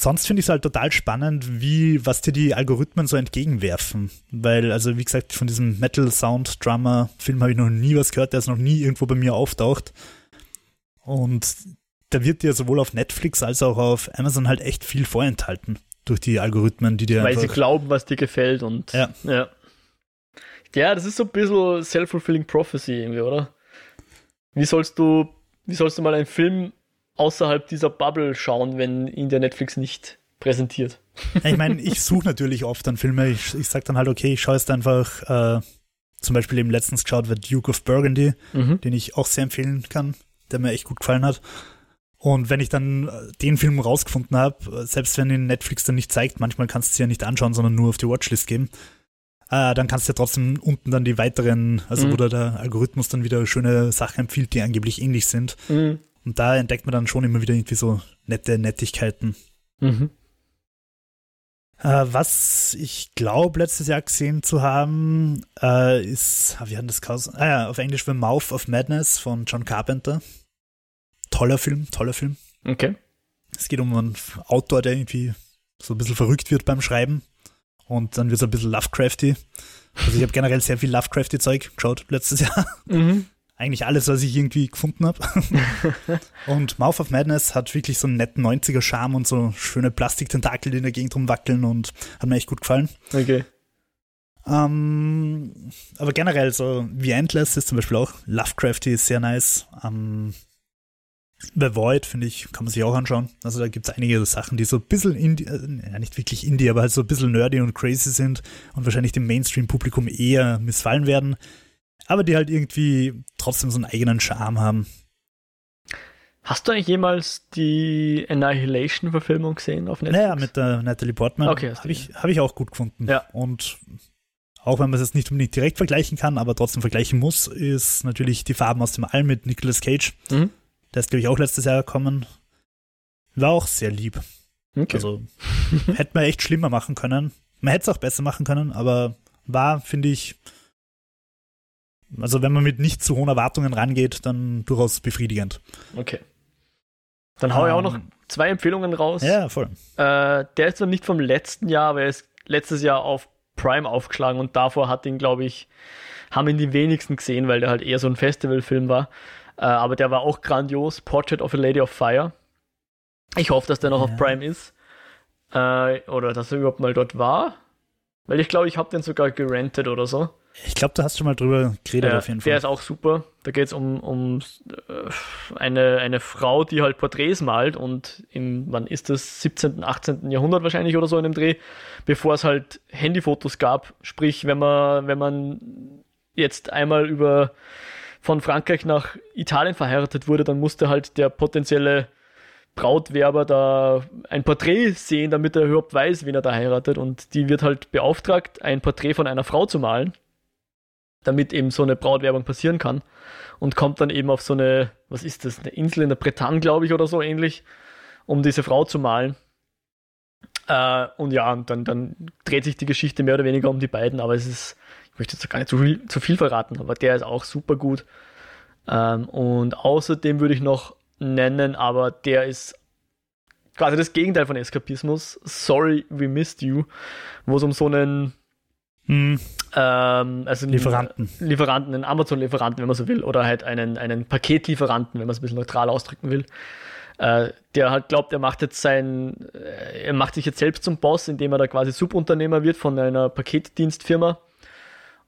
sonst finde ich es halt total spannend, wie, was dir die Algorithmen so entgegenwerfen. Weil, also wie gesagt, von diesem Metal Sound Drummer Film habe ich noch nie was gehört, der ist noch nie irgendwo bei mir auftaucht. Und da wird dir sowohl auf Netflix als auch auf Amazon halt echt viel vorenthalten durch die Algorithmen, die dir Weil sie glauben, was dir gefällt und ja. ja. Ja, das ist so ein bisschen self-fulfilling prophecy irgendwie, oder? Wie sollst du, wie sollst du mal einen Film außerhalb dieser Bubble schauen, wenn ihn der Netflix nicht präsentiert? ich meine, ich suche natürlich oft dann Filme. Ich, ich sag dann halt, okay, ich schaue jetzt einfach, äh, zum Beispiel eben letztens geschaut wird Duke of Burgundy, mhm. den ich auch sehr empfehlen kann, der mir echt gut gefallen hat. Und wenn ich dann äh, den Film rausgefunden habe, selbst wenn ihn Netflix dann nicht zeigt, manchmal kannst du sie ja nicht anschauen, sondern nur auf die Watchlist geben, äh, dann kannst du ja trotzdem unten dann die weiteren, also mhm. wo der Algorithmus dann wieder schöne Sachen empfiehlt, die angeblich ähnlich sind. Mhm. Und da entdeckt man dann schon immer wieder irgendwie so nette Nettigkeiten. Mhm. Äh, was ich glaube, letztes Jahr gesehen zu haben, äh, ist, ah, wie hat das geheißen? Ah ja, auf Englisch The Mouth of Madness von John Carpenter. Toller Film, toller Film. Okay. Es geht um einen Autor, der irgendwie so ein bisschen verrückt wird beim Schreiben und dann wird es ein bisschen Lovecrafty. Also ich habe generell sehr viel Lovecrafty-Zeug geschaut letztes Jahr. Mhm. Eigentlich alles, was ich irgendwie gefunden habe. <laughs> und Mouth of Madness hat wirklich so einen netten 90er-Charme und so schöne Plastiktentakel, die in der Gegend rumwackeln und hat mir echt gut gefallen. Okay. Ähm, aber generell so wie Endless ist zum Beispiel auch Lovecrafty ist sehr nice. Ähm, The Void, finde ich, kann man sich auch anschauen. Also da gibt es einige Sachen, die so ein bisschen Indie, äh, ja nicht wirklich Indie, aber halt so ein bisschen nerdy und crazy sind und wahrscheinlich dem Mainstream-Publikum eher missfallen werden, aber die halt irgendwie trotzdem so einen eigenen Charme haben. Hast du eigentlich jemals die Annihilation-Verfilmung gesehen auf Netflix? Naja, mit der Natalie Portman. Okay, habe ich, hab ich auch gut gefunden. Ja. Und auch wenn man es jetzt nicht unbedingt direkt vergleichen kann, aber trotzdem vergleichen muss, ist natürlich die Farben aus dem All mit Nicolas Cage. Mhm der ist, glaube ich, auch letztes Jahr gekommen. War auch sehr lieb. Okay. Also <laughs> hätte man echt schlimmer machen können. Man hätte es auch besser machen können, aber war, finde ich, also wenn man mit nicht zu hohen Erwartungen rangeht, dann durchaus befriedigend. Okay. Dann hau ich auch noch ähm, zwei Empfehlungen raus. Ja, voll. Äh, der ist noch nicht vom letzten Jahr, aber er ist letztes Jahr auf Prime aufgeschlagen und davor hat ihn, glaube ich, haben ihn die wenigsten gesehen, weil der halt eher so ein Festivalfilm war. Äh, aber der war auch grandios. Portrait of a Lady of Fire. Ich hoffe, dass der noch ja. auf Prime ist. Äh, oder dass er überhaupt mal dort war. Weil ich glaube, ich habe den sogar gerentet oder so. Ich glaube, du hast schon mal drüber geredet ja, auf jeden Fall. Der ist auch super. Da geht es um, um äh, eine, eine Frau, die halt Porträts malt und im, wann ist das, 17., 18. Jahrhundert wahrscheinlich oder so in dem Dreh, bevor es halt Handyfotos gab. Sprich, wenn man, wenn man jetzt einmal über von Frankreich nach Italien verheiratet wurde, dann musste halt der potenzielle Brautwerber da ein Porträt sehen, damit er überhaupt weiß, wen er da heiratet. Und die wird halt beauftragt, ein Porträt von einer Frau zu malen, damit eben so eine Brautwerbung passieren kann. Und kommt dann eben auf so eine, was ist das, eine Insel in der Bretagne, glaube ich, oder so ähnlich, um diese Frau zu malen. Äh, und ja, und dann, dann dreht sich die Geschichte mehr oder weniger um die beiden, aber es ist, ich möchte jetzt gar nicht zu viel, zu viel verraten, aber der ist auch super gut. Ähm, und außerdem würde ich noch nennen, aber der ist quasi das Gegenteil von Eskapismus. Sorry, we missed you, wo es um so einen Hm, ähm, also einen Lieferanten. Lieferanten, einen Amazon-Lieferanten, wenn man so will, oder halt einen, einen Paketlieferanten, wenn man es ein bisschen neutral ausdrücken will, äh, der halt glaubt, er macht jetzt sein, äh, er macht sich jetzt selbst zum Boss, indem er da quasi Subunternehmer wird von einer Paketdienstfirma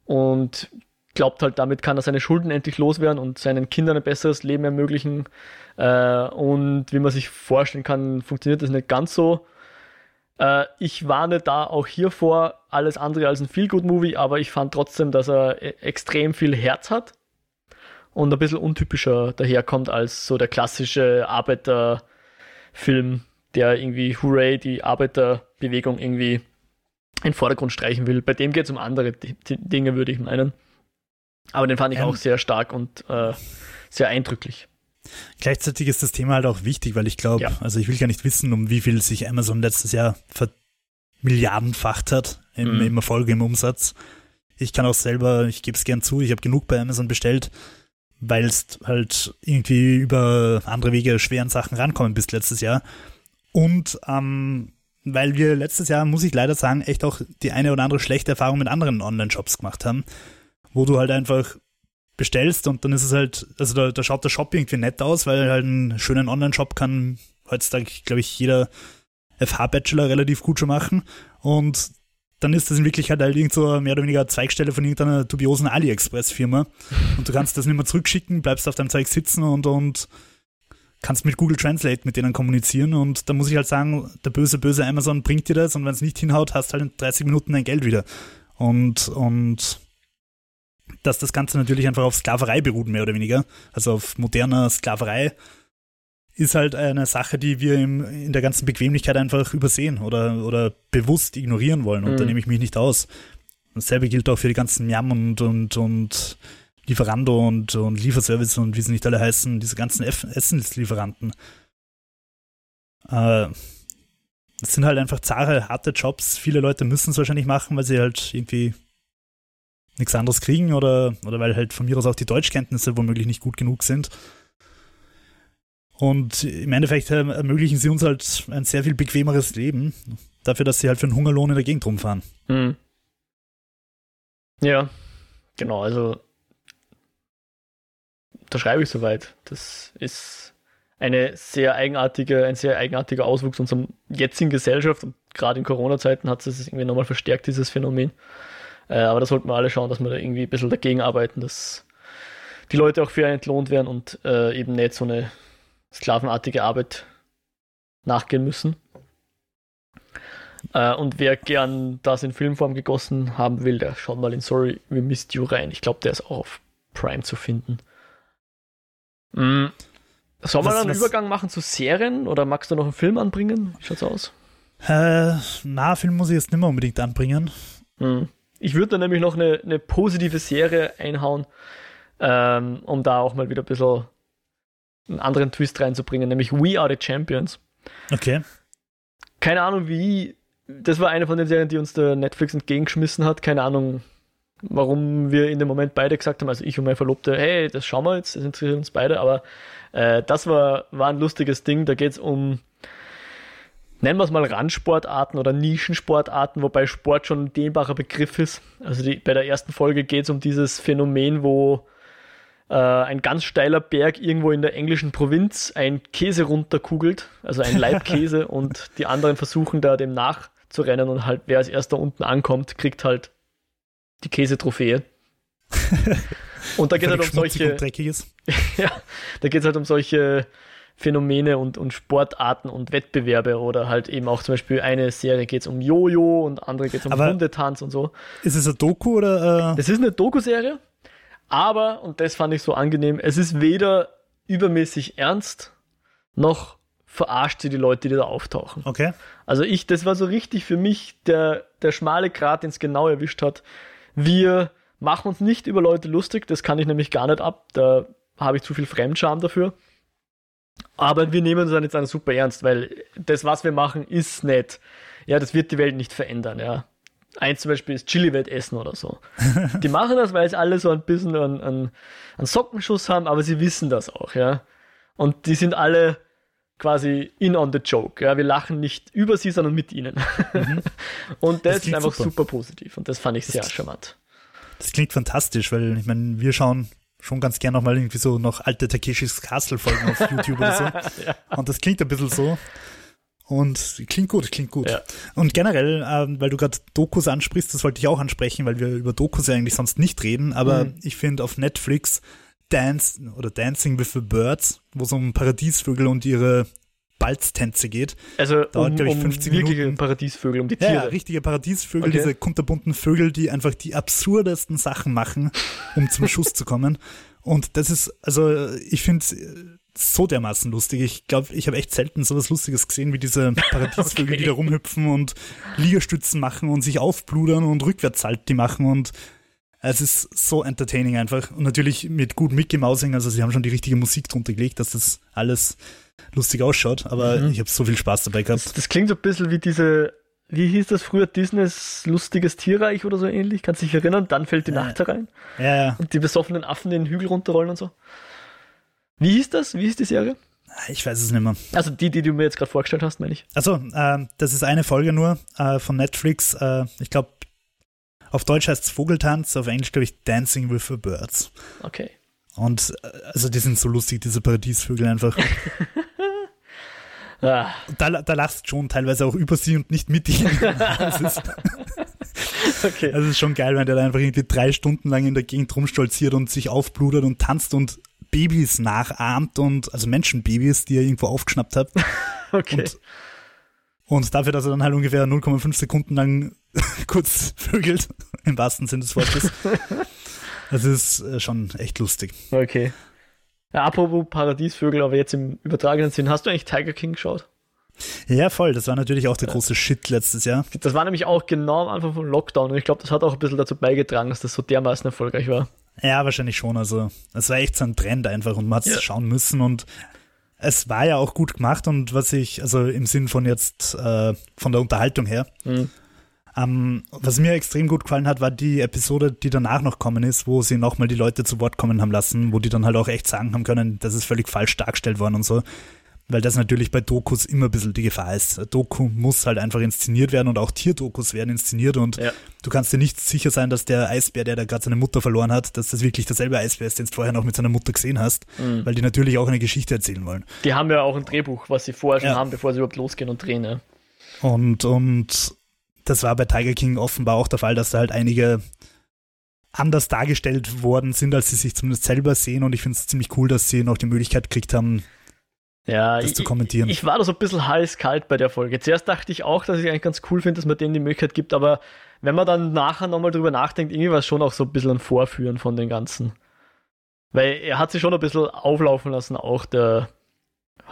und glaubt halt, damit kann er seine Schulden endlich loswerden und seinen Kindern ein besseres Leben ermöglichen. Äh, und wie man sich vorstellen kann, funktioniert das nicht ganz so. Äh, ich warne da auch hier vor, alles andere als ein Feel-Good-Movie, aber ich fand trotzdem, dass er e- extrem viel Herz hat und ein bisschen untypischer daherkommt als so der klassische Arbeiterfilm, der irgendwie, hooray, die Arbeiterbewegung irgendwie in den Vordergrund streichen will. Bei dem geht es um andere D Dinge, würde ich meinen. Aber den fand ich Ähm. auch sehr stark und äh, sehr eindrücklich. Gleichzeitig ist das Thema halt auch wichtig, weil ich glaube, Ja. also ich will gar nicht wissen, um wie viel sich Amazon letztes Jahr vermilliardenfacht hat im, Mhm. im Erfolg, im Umsatz. Ich kann auch selber, ich gebe es gern zu, ich habe genug bei Amazon bestellt, weil es halt irgendwie über andere Wege schweren Sachen rankommen bis letztes Jahr. Und ähm, weil wir letztes Jahr, muss ich leider sagen, echt auch die eine oder andere schlechte Erfahrung mit anderen Online-Shops gemacht haben, wo du halt einfach bestellst und dann ist es halt, also da, da schaut der Shop irgendwie nett aus, weil halt einen schönen Online-Shop kann heutzutage, glaube ich, jeder FH-Bachelor relativ gut schon machen. Und dann ist das in Wirklichkeit halt irgend so mehr oder weniger Zweigstelle von irgendeiner dubiosen AliExpress-Firma. Und du kannst das nicht mehr zurückschicken, bleibst auf deinem Zeug sitzen und, und kannst mit Google Translate mit denen kommunizieren. Und da muss ich halt sagen, der böse, böse Amazon bringt dir das und wenn es nicht hinhaut, hast halt in 30 Minuten dein Geld wieder. Und, und dass das Ganze natürlich einfach auf Sklaverei beruht, mehr oder weniger, also auf moderner Sklaverei, ist halt eine Sache, die wir im, in der ganzen Bequemlichkeit einfach übersehen oder, oder bewusst ignorieren wollen. Und da Mhm. nehme ich mich nicht aus. Dasselbe gilt auch für die ganzen Miam und, und, und Lieferando und, und Lieferservice und wie sie nicht alle heißen, diese ganzen Eff- Essenslieferanten. Äh, das sind halt einfach zahre, harte Jobs. Viele Leute müssen es wahrscheinlich machen, weil sie halt irgendwie nichts anderes kriegen oder, oder weil halt von mir aus auch die Deutschkenntnisse womöglich nicht gut genug sind. Und im Endeffekt äh, ermöglichen sie uns halt ein sehr viel bequemeres Leben, dafür, dass sie halt für einen Hungerlohn in der Gegend rumfahren. Mhm. Ja, genau, also da schreibe ich soweit. Das ist eine sehr eigenartige, ein sehr eigenartiger Auswuchs unserer jetzigen Gesellschaft und gerade in Corona-Zeiten hat es irgendwie nochmal verstärkt, dieses Phänomen. Äh, aber da sollten wir alle schauen, dass wir da irgendwie ein bisschen dagegen arbeiten, dass die Leute auch fair entlohnt werden und äh, eben nicht so eine sklavenartige Arbeit nachgehen müssen. Äh, und wer gern das in Filmform gegossen haben will, der schaut mal in Sorry, We Missed You rein. Ich glaube, der ist auch auf Prime zu finden. Mm. Soll man Was- einen was- Übergang machen zu Serien oder magst du noch einen Film anbringen? Wie schaut's aus? Äh, na, Film muss ich jetzt nicht mehr unbedingt anbringen. Mm. Ich würde da nämlich noch eine, eine positive Serie einhauen, ähm, um da auch mal wieder ein bisschen einen anderen Twist reinzubringen, nämlich We Are the Champions. Okay. keine Ahnung wie. Das war eine von den Serien, die uns der Netflix entgegengeschmissen hat. Keine Ahnung, warum wir in dem Moment beide gesagt haben, also ich und mein Verlobter, hey, das schauen wir jetzt, das interessiert uns beide, aber äh, das war, war ein lustiges Ding. Da geht es um, nennen wir es mal Randsportarten oder Nischensportarten, wobei Sport schon ein dehnbarer Begriff ist. Also die, bei der ersten Folge geht es um dieses Phänomen, wo äh, ein ganz steiler Berg irgendwo in der englischen Provinz ein Käse runterkugelt, also ein Leibkäse, <laughs> und die anderen versuchen da dem nachzurennen und halt wer als erster unten ankommt, kriegt halt die Käsetrophäe. <laughs> Und da geht es halt Völlig um solche, <laughs> ja, da geht es halt um solche Phänomene und, und Sportarten und Wettbewerbe oder halt eben auch zum Beispiel eine Serie geht es um Jojo und andere geht es um Aber- Hundetanz und so. Ist es ein Doku oder? Äh, Das ist eine Doku-Serie, Aber, und das fand ich so angenehm, es ist weder übermäßig ernst, noch verarscht sie die Leute, die da auftauchen. Okay. Also ich, das war so richtig für mich der, der schmale Grat, den es genau erwischt hat. Wir machen uns nicht über Leute lustig, das kann ich nämlich gar nicht ab, da habe ich zu viel Fremdscham dafür. Aber wir nehmen uns dann jetzt einen super ernst, weil das, was wir machen, ist nett. Ja, das wird die Welt nicht verändern, ja. Eins zum Beispiel ist Chili-Welt essen oder so. <laughs> Die machen das, weil sie alle so ein bisschen einen, einen, einen Sockenschuss haben, aber sie wissen das auch, ja. Und die sind alle quasi in on the joke. Ja, wir lachen nicht über sie, sondern mit ihnen. Mhm. <laughs> und das, das ist einfach super. super. positiv und das fand ich sehr das, charmant. Das klingt fantastisch, weil ich meine, wir schauen schon ganz gern nochmal irgendwie so noch alte Takeshis Castle Folgen auf YouTube oder so. <laughs> ja. Und das klingt ein bisschen so. Und klingt gut, klingt gut. Ja. Und generell, äh, weil du gerade Dokus ansprichst, das wollte ich auch ansprechen, weil wir über Dokus ja eigentlich sonst nicht reden, aber mhm. ich finde auf Netflix Dance oder Dancing with the Birds, wo es um Paradiesvögel und ihre Balztänze geht. Also Dauert, um, ich, 50 um wirkliche Minuten. Paradiesvögel, um die Tiere. Ja, richtige Paradiesvögel, okay. diese kunterbunten Vögel, die einfach die absurdesten Sachen machen, um zum Schuss zu kommen. Und das ist, also ich finde so dermaßen lustig. Ich glaube, ich habe echt selten sowas Lustiges gesehen, wie diese <laughs> Paradiesvögel, okay. die da rumhüpfen und Liegestützen machen und sich aufbludern und Rückwärtssalti machen und es ist so entertaining einfach. Und natürlich mit gut Mickey Mousing, also sie haben schon die richtige Musik drunter gelegt, dass das alles lustig ausschaut, aber mhm. ich habe so viel Spaß dabei gehabt. Das, das, klingt so ein bisschen wie diese, wie hieß das früher, Disneys lustiges Tierreich oder so ähnlich, kannst du dich erinnern? Dann fällt die ja. Nacht herein. Ja, ja. Und die besoffenen Affen den Hügel runterrollen und so. Wie hieß das? Wie hieß die Serie? Ich weiß es nicht mehr. Also die, die du mir jetzt gerade vorgestellt hast, meine ich. Also äh, das ist eine Folge nur äh, von Netflix. Äh, ich glaube, auf Deutsch heißt es Vogeltanz, auf Englisch glaube ich Dancing with the Birds. Okay. Und äh, also die sind so lustig, diese Paradiesvögel einfach. <laughs> ah. da, da lachst schon teilweise auch über sie und nicht mit ihnen. <laughs> das ist, <laughs> okay. Also ist schon geil, wenn der da einfach irgendwie drei Stunden lang in der Gegend rumstolziert und sich aufbludert und tanzt und Babys nachahmt und also Menschenbabys, die er irgendwo aufgeschnappt hat. okay. Und, und dafür, dass er dann halt ungefähr 0,5 Sekunden lang kurz vögelt, im wahrsten Sinne des Wortes. Das ist äh, schon echt lustig. Okay. Ja, apropos Paradiesvögel, aber jetzt im übertragenen Sinn, hast du eigentlich Tiger King geschaut? Ja, voll. Das war natürlich auch der ja. große Shit letztes Jahr. Das war nämlich auch genau am Anfang vom Lockdown und ich glaube, das hat auch ein bisschen dazu beigetragen, dass das so dermaßen erfolgreich war. Ja, wahrscheinlich schon. Also, es war echt so ein Trend einfach und man hat es ja. schauen müssen und es war ja auch gut gemacht und was ich, also im Sinn von jetzt, äh, von der Unterhaltung her, mhm. Ähm, was mir extrem gut gefallen hat, war die Episode, die danach noch kommen ist, wo sie nochmal die Leute zu Wort kommen haben lassen, wo die dann halt auch echt sagen haben können, das ist völlig falsch dargestellt worden und so. Weil das natürlich bei Dokus immer ein bisschen die Gefahr ist. Doku muss halt einfach inszeniert werden und auch Tierdokus werden inszeniert und ja. du kannst dir nicht sicher sein, dass der Eisbär, der da gerade seine Mutter verloren hat, dass das wirklich derselbe Eisbär ist, den du vorher noch mit seiner Mutter gesehen hast, mhm. weil die natürlich auch eine Geschichte erzählen wollen. Die haben ja auch ein Drehbuch, was sie vorher schon ja. haben, bevor sie überhaupt losgehen und drehen. Ja. Und, und das war bei Tiger King offenbar auch der Fall, dass da halt einige anders dargestellt worden sind, als sie sich zumindest selber sehen. Und ich finde es ziemlich cool, dass sie noch die Möglichkeit gekriegt haben, ja, das ich, zu kommentieren. Ich, ich war da so ein bisschen heiß-kalt bei der Folge. Zuerst dachte ich auch, dass ich eigentlich ganz cool finde, dass man denen die Möglichkeit gibt, aber wenn man dann nachher nochmal drüber nachdenkt, irgendwie war es schon auch so ein bisschen ein Vorführen von den Ganzen. Weil er hat sich schon ein bisschen auflaufen lassen, auch der,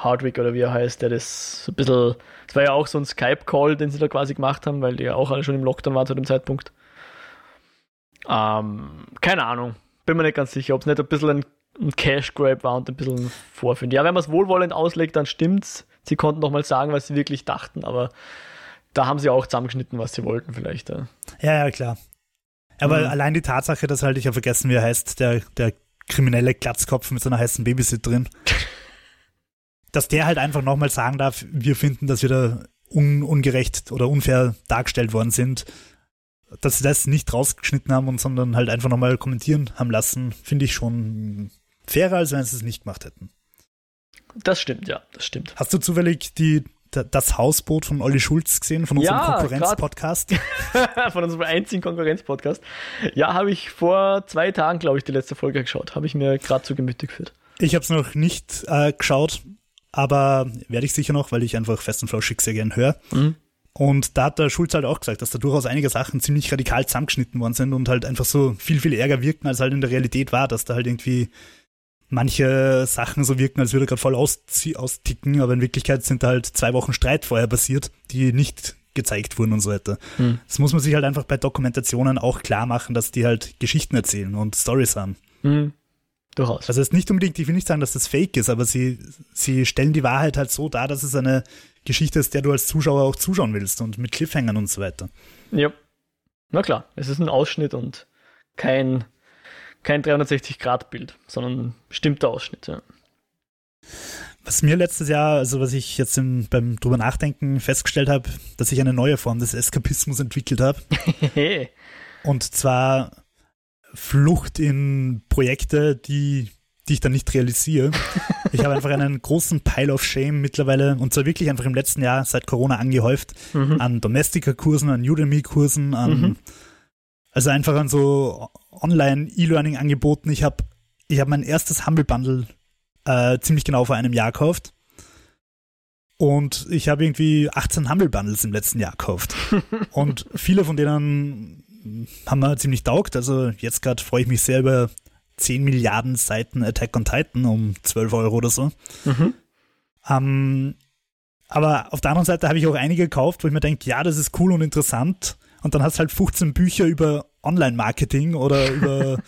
Hardwick oder wie er heißt, der das so ein bisschen, das war ja auch so ein Skype-Call, den sie da quasi gemacht haben, weil die ja auch alle schon im Lockdown waren zu dem Zeitpunkt. Ähm, keine Ahnung, bin mir nicht ganz sicher, ob es nicht ein bisschen ein, ein Cash-Grab war und ein bisschen vorführen. Ja, wenn man es wohlwollend auslegt, dann stimmt's. Sie konnten noch mal sagen, was sie wirklich dachten, aber da haben sie auch zusammengeschnitten, was sie wollten vielleicht. Ja, ja, ja klar. Aber mhm. allein die Tatsache, dass halt, ich habe vergessen, wie er heißt, der, der kriminelle Glatzkopf mit so einer heißen Babysitterin. <laughs> dass der halt einfach nochmal sagen darf, wir finden, dass wir da un ungerecht oder unfair dargestellt worden sind, dass sie das nicht rausgeschnitten haben und sondern halt einfach nochmal kommentieren haben lassen, finde ich schon fairer, als wenn sie es nicht gemacht hätten. Das stimmt, ja, das stimmt. Hast du zufällig die, das Hausboot von Olli Schulz gesehen, von unserem ja, Konkurrenz-Podcast? <laughs> von unserem einzigen Konkurrenz-Podcast. Ja, habe ich vor zwei Tagen, glaube ich, die letzte Folge geschaut. Habe ich mir gerade zu Gemüte geführt. Ich habe es noch nicht äh, geschaut, aber werde ich sicher noch, weil ich einfach fest und flauschig sehr gern höre. Mhm. Und da hat der Schulz halt auch gesagt, dass da durchaus einige Sachen ziemlich radikal zusammengeschnitten worden sind und halt einfach so viel, viel ärger wirken, als halt in der Realität war, dass da halt irgendwie manche Sachen so wirken, als würde er gerade voll austicken, aber in Wirklichkeit sind da halt zwei Wochen Streit vorher passiert, die nicht gezeigt wurden und so weiter. Hm. Das muss man sich halt einfach bei Dokumentationen auch klar machen, dass die halt Geschichten erzählen und Stories haben. Hm. Durchaus. Also es ist nicht unbedingt, ich will nicht sagen, dass das fake ist, aber sie, sie stellen die Wahrheit halt so dar, dass es eine Geschichte ist, der du als Zuschauer auch zuschauen willst und mit Cliffhangern und so weiter. Ja. Na klar, es ist ein Ausschnitt und kein, kein 360-Grad-Bild, sondern ein bestimmter Ausschnitt, ja. Was mir letztes Jahr, also was ich jetzt im, beim drüber nachdenken festgestellt habe, dass ich eine neue Form des Eskapismus entwickelt habe. <laughs> und zwar Flucht in Projekte, die, die ich dann nicht realisiere. <laughs> ich habe einfach einen großen Pile of Shame mittlerweile, und zwar wirklich einfach im letzten Jahr seit Corona angehäuft, mhm. an Domestika-Kursen, an Udemy-Kursen, an mhm. also einfach an so Online-E-Learning-Angeboten. Ich habe ich hab mein erstes Humble Bundle äh, ziemlich genau vor einem Jahr gekauft. Und ich habe irgendwie 18 Humble Bundles im letzten Jahr gekauft. <laughs> und viele von denen haben wir ziemlich taugt. Also jetzt gerade freue ich mich sehr über 10 Milliarden Seiten Attack on Titan um 12 Euro oder so. Mhm. Ähm, aber auf der anderen Seite habe ich auch einige gekauft, wo ich mir denke, ja, das ist cool und interessant. Und dann hast du halt 15 Bücher über Online-Marketing oder über,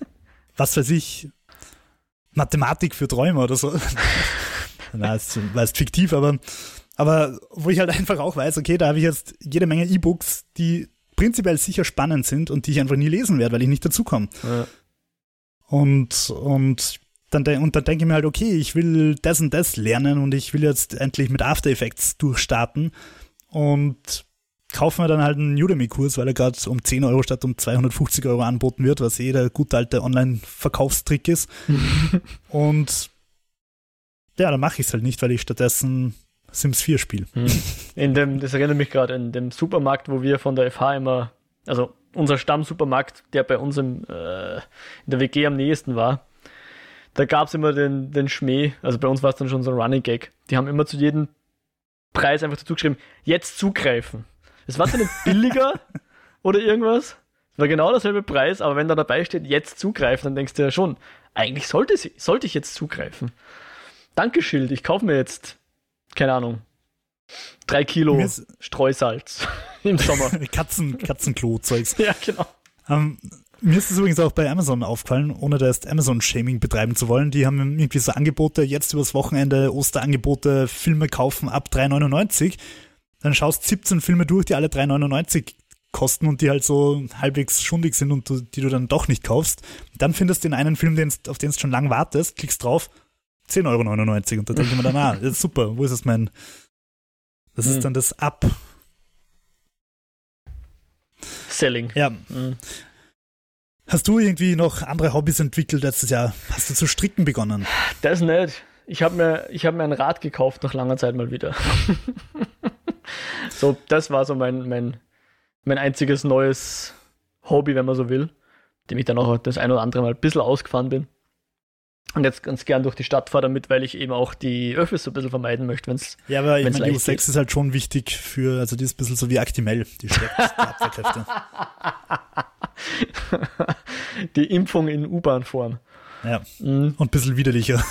<laughs> was weiß ich, Mathematik für Träume oder so. <laughs> Na, ist, war ist fiktiv, aber, aber wo ich halt einfach auch weiß, okay, da habe ich jetzt jede Menge E-Books, die prinzipiell sicher spannend sind und die ich einfach nie lesen werde, weil ich nicht dazukomme. Ja. Und, und dann, und dann denke ich mir halt, okay, ich will das und das lernen und ich will jetzt endlich mit After Effects durchstarten und kaufe mir dann halt einen Udemy-Kurs, weil er gerade um 10 Euro statt um 250 Euro anboten wird, was eh der gute alte Online-Verkaufstrick ist. <laughs> und ja, dann mache ich es halt nicht, weil ich stattdessen Sims 4 spiele. Hm. In dem, das erinnert mich gerade, in dem Supermarkt, wo wir von der FH immer, also unser Stammsupermarkt, der bei uns im, äh, in der WG am nächsten war, da gab es immer den, den Schmäh, also bei uns war es dann schon so ein Running Gag. Die haben immer zu jedem Preis einfach dazu geschrieben, jetzt zugreifen. Es war zwar nicht billiger <laughs> oder irgendwas, es war genau derselbe Preis, aber wenn da dabei steht, jetzt zugreifen, dann denkst du ja schon, eigentlich sollte, sie, sollte ich jetzt zugreifen. Danke, Schild, ich kaufe mir jetzt keine Ahnung, drei Kilo Streusalz <laughs> im Sommer. <laughs> Katzen, Katzenklo-Zeugs. ja, genau. Um, ähm, mir ist es übrigens auch bei Amazon aufgefallen, ohne da jetzt Amazon-Shaming betreiben zu wollen. Die haben irgendwie so Angebote, jetzt übers Wochenende Osterangebote, Filme kaufen ab 3,99. Dann schaust 17 Filme durch, die alle 3,99 kosten und die halt so halbwegs schundig sind und du, die du dann doch nicht kaufst. Dann findest du den einen Film, den, auf den du schon lang wartest, klickst drauf, 10,99 Euro. Und da denke ich mir dann, ah, super, wo ist es mein. Das ist hm. dann das Up. Selling. Ja. Mhm. Hast du irgendwie noch andere Hobbys entwickelt letztes Jahr? Hast du zu stricken begonnen? Das nicht. Ich habe mir, hab mir ein Rad gekauft nach langer Zeit mal wieder. <laughs> so, das war so mein, mein, mein einziges neues Hobby, wenn man so will, dem ich dann auch das ein oder andere Mal ein bisschen ausgefahren bin und jetzt ganz gern durch die Stadt fahre damit, weil ich eben auch die Öffis so ein bisschen vermeiden möchte, wenn es Ja, aber ich meine, die U6 geht. ist halt schon wichtig für, also die ist ein bisschen so wie Actimel, die stärkt Abwehrkräfte. <laughs> die Impfung in U-Bahn-Form. Ja, mhm. und ein bisschen widerlicher.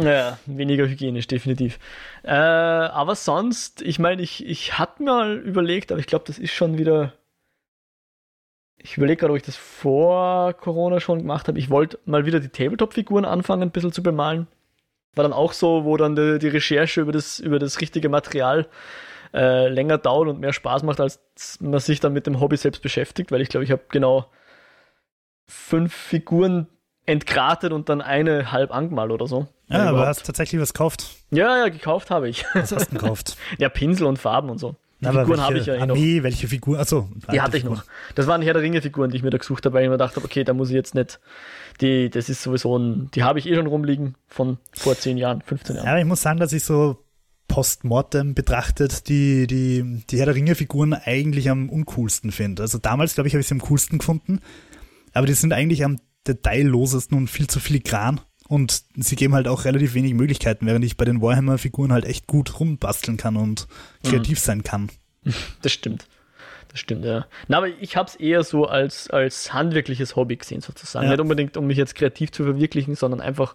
Ja, weniger hygienisch, definitiv. Äh, aber sonst, ich meine, ich, ich hatte mal überlegt, aber ich glaube, das ist schon wieder ich überlege gerade, ob ich das vor Corona schon gemacht habe. Ich wollte mal wieder die Tabletop-Figuren anfangen, ein bisschen zu bemalen. War dann auch so, wo dann die, die Recherche über das, über das richtige Material äh, länger dauert und mehr Spaß macht, als man sich dann mit dem Hobby selbst beschäftigt, weil ich glaube, ich habe genau fünf Figuren entgratet und dann eine halb angemalt oder so. Ja, aber hast tatsächlich was gekauft. Ja, ja, gekauft habe ich. Was hast du gekauft? <laughs> ja, Pinsel und Farben und so. Die Aber Figuren habe ich ja eh Armee, noch. welche Figur? Achso. Die hatte ich noch. Das waren Herr der Ringe-Figuren, die ich mir da gesucht habe, weil ich mir gedacht habe, okay, da muss ich jetzt nicht. Die, das ist sowieso ein. Die habe ich eh schon rumliegen von vor 10 Jahren, 15 Jahren. Ja, ich muss sagen, dass ich so postmortem betrachtet die, die, die Herr der Ringe-Figuren eigentlich am uncoolsten finde. Also damals, glaube ich, habe ich sie am coolsten gefunden. Aber die sind eigentlich am detaillosesten und viel zu filigran. Und sie geben halt auch relativ wenig Möglichkeiten, während ich bei den Warhammer-Figuren halt echt gut rumbasteln kann und kreativ mhm. sein kann. <laughs> Das stimmt. Das stimmt, ja. Na, aber ich habe es eher so als, als handwerkliches Hobby gesehen, sozusagen. Ja. Nicht unbedingt, um mich jetzt kreativ zu verwirklichen, sondern einfach,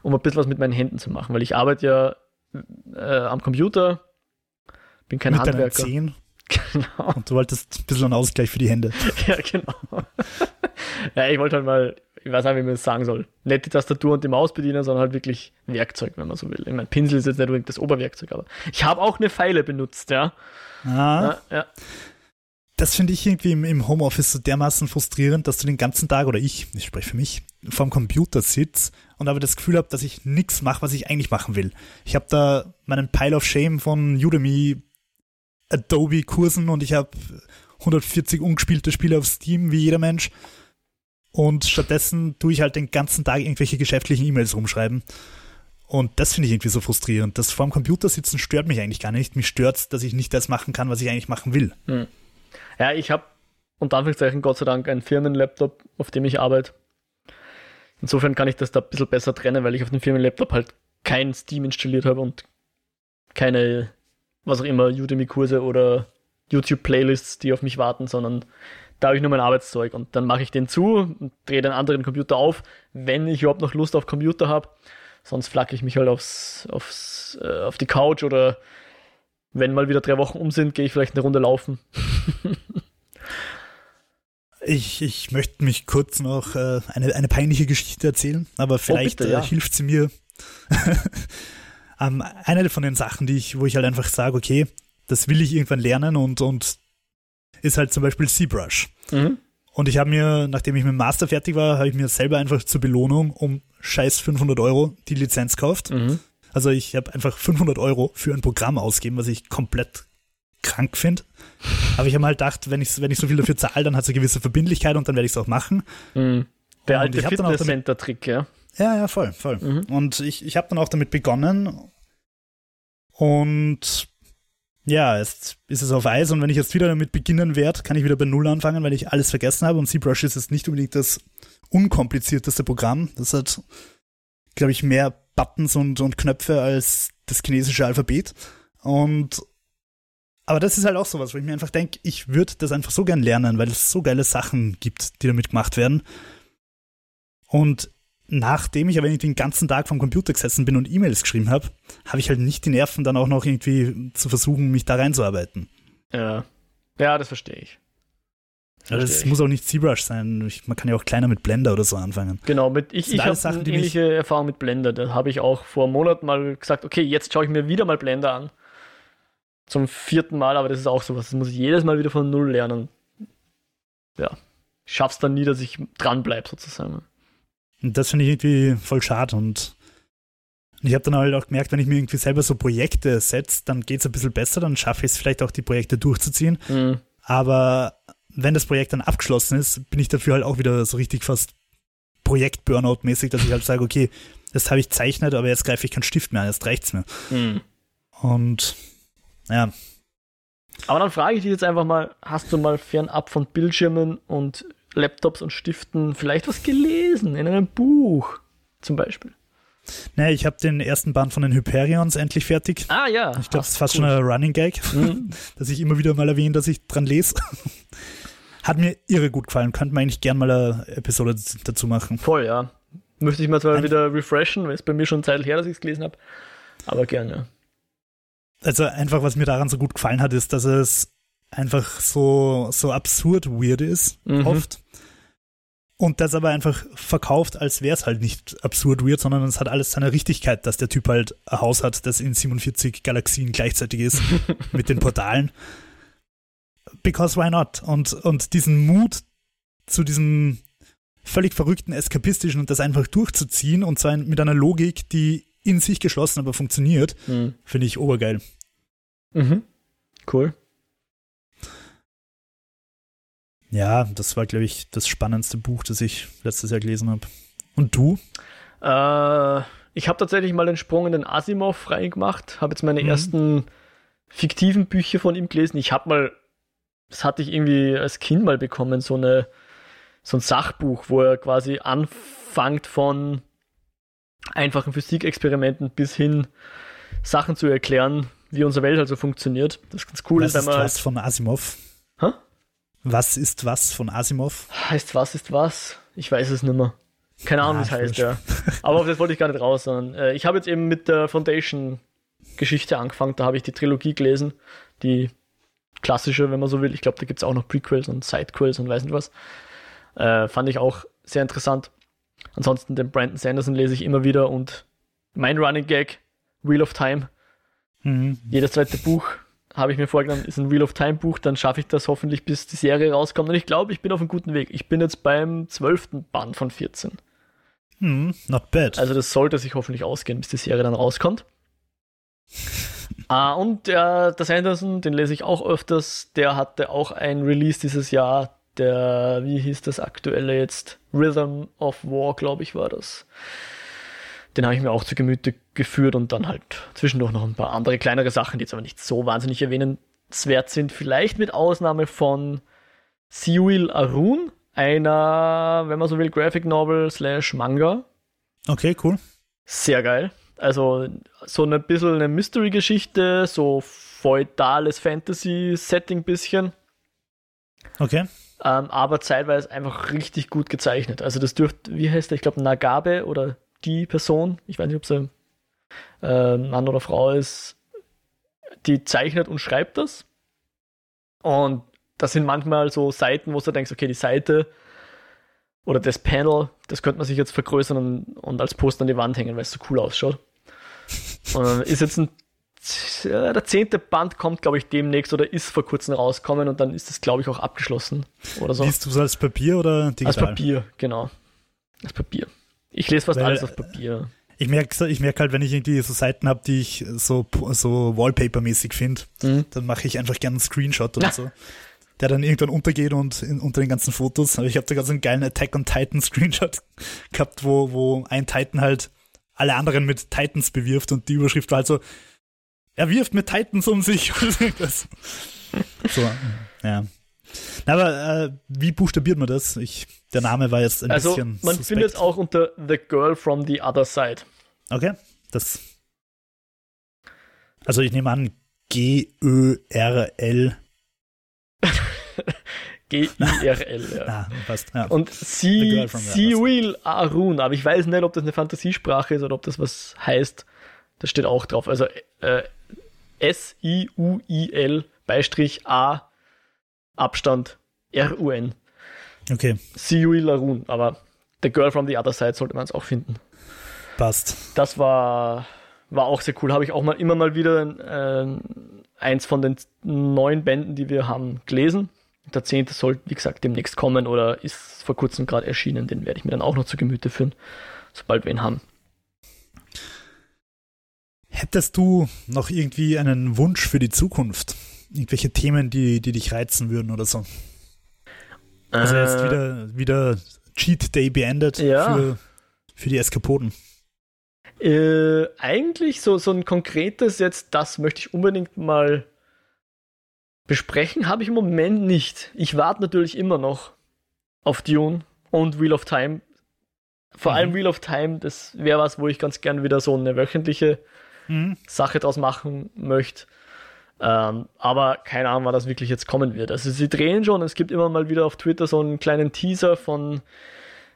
um ein bisschen was mit meinen Händen zu machen. Weil ich arbeite ja äh, am Computer, bin kein mit Handwerker. Zehen. <laughs> Genau. Und du wolltest ein bisschen einen Ausgleich für die Hände. <laughs> ja, genau. ja, ich wollte halt mal, ich weiß nicht, wie man das sagen soll, nicht die Tastatur und die Maus bedienen, sondern halt wirklich Werkzeug, wenn man so will. Ich meine, Pinsel ist jetzt nicht unbedingt das Oberwerkzeug, aber ich habe auch eine Pfeile benutzt, ja. Ah. Ja, ja das finde ich irgendwie im, im, Homeoffice so dermaßen frustrierend, dass du den ganzen Tag, oder ich, ich spreche für mich, vorm Computer sitze und aber das Gefühl habe, dass ich nichts mache, was ich eigentlich machen will. Ich habe da meinen Pile of Shame von Udemy Adobe-Kursen und ich habe 140 ungespielte Spiele auf Steam, wie jeder Mensch. Und stattdessen tue ich halt den ganzen Tag irgendwelche geschäftlichen E-Mails rumschreiben. Und das finde ich irgendwie so frustrierend. Das vorm Computer sitzen stört mich eigentlich gar nicht. Mich stört dass ich nicht das machen kann, was ich eigentlich machen will. Hm. Ja, ich habe unter Anführungszeichen Gott sei Dank einen Firmenlaptop, auf dem ich arbeite. Insofern kann ich das da ein bisschen besser trennen, weil ich auf dem Firmenlaptop halt kein Steam installiert habe und keine, was auch immer, Udemy-Kurse oder YouTube-Playlists, die auf mich warten, sondern da habe ich nur mein Arbeitszeug und dann mache ich den zu und drehe den anderen Computer auf, wenn ich überhaupt noch Lust auf Computer habe. Sonst flacke ich mich halt aufs, aufs, äh, auf die Couch oder wenn mal wieder drei Wochen um sind, gehe ich vielleicht eine Runde laufen. <laughs> ich, ich möchte mich kurz noch äh, eine, eine peinliche Geschichte erzählen, aber vielleicht oh, bitte, ja. äh, hilft sie mir. <laughs> ähm, eine von den Sachen, die ich, wo ich halt einfach sage, okay, das will ich irgendwann lernen und, und ist halt zum Beispiel ZBrush. Mhm. Und ich habe mir, nachdem ich mit dem Master fertig war, habe ich mir selber einfach zur Belohnung um scheiß 500 Euro die Lizenz gekauft. Mhm. Also ich habe einfach 500 Euro für ein Programm ausgegeben, was ich komplett krank finde. Aber ich habe halt gedacht, wenn ich, wenn ich so viel dafür zahle, dann hat es eine gewisse Verbindlichkeit und dann werde ich es auch machen. Mhm. Der alte Fitness-Center-Trick, ja. Ja, ja, voll, voll. Mhm. Und ich, ich habe dann auch damit begonnen. Und ja, jetzt ist es auf Eis und wenn ich jetzt wieder damit beginnen werde, kann ich wieder bei Null anfangen, weil ich alles vergessen habe. Und ZBrush ist jetzt nicht unbedingt das unkomplizierteste Programm. Das hat, glaube ich, mehr Buttons und, und Knöpfe als das chinesische Alphabet. Und aber das ist halt auch sowas, wo ich mir einfach denke, ich würde das einfach so gern lernen, weil es so geile Sachen gibt, die damit gemacht werden. Und nachdem ich aber irgendwie den ganzen Tag vom Computer gesessen bin und E-Mails geschrieben habe, habe ich halt nicht die Nerven, dann auch noch irgendwie zu versuchen, mich da reinzuarbeiten. Ja. Ja, das verstehe ich. Also es muss auch nicht ZBrush sein. Ich, man kann ja auch kleiner mit Blender oder so anfangen. Genau, mit, ich, ich habe eine ähnliche Erfahrung mit Blender. Da habe ich auch vor einem Monat mal gesagt, okay, jetzt schaue ich mir wieder mal Blender an. Zum vierten Mal, aber das ist auch sowas. Das muss ich jedes Mal wieder von Null lernen. Ja, ich schaff's dann nie, dass ich dranbleibe sozusagen. Und das finde ich irgendwie voll schade und ich habe dann halt auch gemerkt, wenn ich mir irgendwie selber so Projekte setze, dann geht es ein bisschen besser, dann schaffe ich es vielleicht auch, die Projekte durchzuziehen. Mhm. Aber wenn das Projekt dann abgeschlossen ist, bin ich dafür halt auch wieder so richtig fast Projekt-Burnout-mäßig, dass ich halt sage, okay, das habe ich zeichnet, aber jetzt greife ich keinen Stift mehr an, jetzt reicht's mir. Mhm. Und ja. Aber dann frage ich dich jetzt einfach mal, hast du mal fernab von Bildschirmen und Laptops und Stiften vielleicht was gelesen in einem Buch zum Beispiel? Naja, ich habe den ersten Band von den Hyperions endlich fertig. Ah ja. Ich glaube, das ist fast cool. schon ein Running Gag, mhm. <laughs> dass ich immer wieder mal erwähne, dass ich dran lese. <laughs> Hat mir irre gut gefallen. Könnte man eigentlich gern mal eine Episode dazu machen. Voll, ja. Müsste ich mal zwar wieder refreshen, weil es bei mir schon Zeit her, dass ich es gelesen habe. Aber gerne. Also einfach, was mir daran so gut gefallen hat, ist, dass es einfach so, so absurd weird ist, mhm. oft. Und das aber einfach verkauft, als wäre es halt nicht absurd weird, sondern es hat alles seine Richtigkeit, dass der Typ halt ein Haus hat, das in 47 Galaxien gleichzeitig ist, <laughs> mit den Portalen because why not? Und, und diesen Mut zu diesem völlig verrückten, eskapistischen und das einfach durchzuziehen und zwar mit einer Logik, die in sich geschlossen aber funktioniert, mhm. finde ich obergeil. Mhm. Cool. Ja, das war, glaube ich, das spannendste Buch, das ich letztes Jahr gelesen habe. Und du? Äh, ich habe tatsächlich mal den Sprung in den Asimov reingemacht, habe jetzt meine mhm. ersten fiktiven Bücher von ihm gelesen. Ich habe mal das hatte ich irgendwie als Kind mal bekommen, so eine so ein Sachbuch, wo er quasi anfängt von einfachen Physikexperimenten bis hin Sachen zu erklären, wie unsere Welt also funktioniert. Das ist ganz cool. Wenn ist man was von Asimov? Was ist was von Asimov? Heißt was ist was? Ich weiß es nicht mehr. Keine Ahnung, Ah, es heißt, ja. Aber auf das wollte ich gar nicht raus, sondern äh, ich habe jetzt eben mit der Foundation-Geschichte angefangen. Da habe ich die Trilogie gelesen. Die klassische, wenn man so will. Ich glaube, da gibt es auch noch Prequels und Sidequels und weiß nicht was. Äh, fand ich auch sehr interessant. Ansonsten den Brandon Sanderson lese ich immer wieder und mein Running Gag, Wheel of Time, Mhm. jedes zweite Buch habe ich mir vorgenommen, ist ein Wheel of Time Buch, dann schaffe ich das hoffentlich, bis die Serie rauskommt. Und ich glaube, ich bin auf einem guten Weg. Ich bin jetzt beim zwölften Band von 14. Mhm, not bad. Also das sollte sich hoffentlich ausgehen, bis die Serie dann rauskommt. <laughs> ah, und der, der Sanderson, den lese ich auch öfters, der hatte auch ein Release dieses Jahr, der, wie hieß das aktuelle jetzt? Rhythm of War, glaube ich, war das. Den habe ich mir auch zu Gemüte geführt und dann halt zwischendurch noch ein paar andere kleinere Sachen, die jetzt aber nicht so wahnsinnig erwähnenswert sind. Vielleicht mit Ausnahme von Siwil Arun, einer, wenn man so will, Graphic Novel slash Manga. okay, cool. Sehr geil. Also so ein bisschen eine Mystery-Geschichte, so feudales Fantasy-Setting bisschen, Okay. ähm, aber zeitweise einfach richtig gut gezeichnet. Also das dürfte, wie heißt der, ich glaube Nagabe oder die Person, ich weiß nicht, ob sie äh, Mann oder Frau ist, die zeichnet und schreibt das. Und das sind manchmal so Seiten, wo du denkst, okay, die Seite oder das Panel, das könnte man sich jetzt vergrößern und, und als Poster an die Wand hängen, weil es so cool ausschaut. <laughs> Und dann ist jetzt ein der zehnte Band kommt, glaube ich, demnächst oder ist vor kurzem rausgekommen und dann ist das, glaube ich, auch abgeschlossen oder so. Liest du es als Papier oder digital? Als Papier, genau. Als Papier. Ich lese fast Weil, alles auf Papier. Ich merke ich merk halt, wenn ich irgendwie so Seiten habe, die ich so, so Wallpaper-mäßig finde, Mhm. dann mache ich einfach gerne einen Screenshot oder Ja. so. Der dann irgendwann untergeht und in, unter den ganzen Fotos. Aber ich habe da ganz einen geilen Attack on Titan Screenshot <laughs> gehabt, wo, wo ein Titan halt alle anderen mit Titans bewirft und die Überschrift war halt so, er wirft mit Titans um sich. <laughs> so, ja. Na, aber äh, wie buchstabiert man das? Ich, der Name war jetzt ein Also, bisschen man suspekt. findet es auch unter The Girl from the Other Side. Okay, das. Also ich nehme an, G-Ö-R-L. <laughs> G-I-R-L, ja. <laughs> Ah, passt. Ja. Und will Arun, aber ich weiß nicht, ob das eine Fantasiesprache ist oder ob das was heißt. Das steht auch drauf. Also äh, S-I-U-I-L Beistrich A Abstand R-U-N. Okay, Siuil Arun, aber The Girl from the Other Side sollte man es auch finden. passt. Das war, war auch sehr cool. Habe ich auch mal immer mal wieder äh, eins von den neun Bänden, die wir haben, gelesen. Der zehnte soll, wie gesagt, demnächst kommen oder ist vor kurzem gerade erschienen. Den werde ich mir dann auch noch zu Gemüte führen, sobald wir ihn haben. Hättest du noch irgendwie einen Wunsch für die Zukunft? Irgendwelche Themen, die, die dich reizen würden oder so? Also jetzt Äh, wieder, wieder Cheat Day beendet Ja. für, für die Eskapoden. Äh, eigentlich so, so ein konkretes jetzt, das möchte ich unbedingt mal besprechen, habe ich im Moment nicht. Ich warte natürlich immer noch auf Dune und Wheel of Time. Vor Mhm. allem Wheel of Time, das wäre was, wo ich ganz gern wieder so eine wöchentliche Mhm. Sache draus machen möchte. Ähm, aber keine Ahnung, wann das wirklich jetzt kommen wird. Also sie drehen schon, es gibt immer mal wieder auf Twitter so einen kleinen Teaser von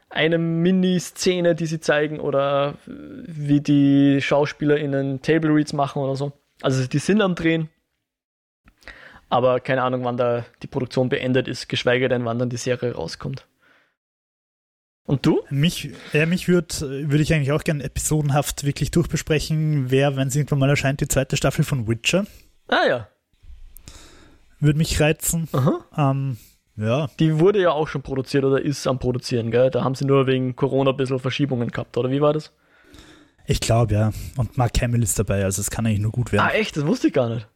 eine Mini-Szene, die sie zeigen oder wie die SchauspielerInnen Table Reads machen oder so. Also die sind am Drehen. Aber keine Ahnung, wann da die Produktion beendet ist, geschweige denn, wann dann die Serie rauskommt. Und du? Mich, ja, mich würde würd ich eigentlich auch gerne episodenhaft wirklich durchbesprechen, wer, wenn es irgendwann mal erscheint, die zweite Staffel von Witcher. Ah ja. Würde mich reizen. Aha. Ähm, ja, Die wurde ja auch schon produziert oder ist am Produzieren, gell? Da haben sie nur wegen Corona ein bisschen Verschiebungen gehabt, oder wie war das? ich glaube ja. Und Mark Hamill ist dabei, also es kann eigentlich nur gut werden. Ah, echt? Das wusste ich gar nicht.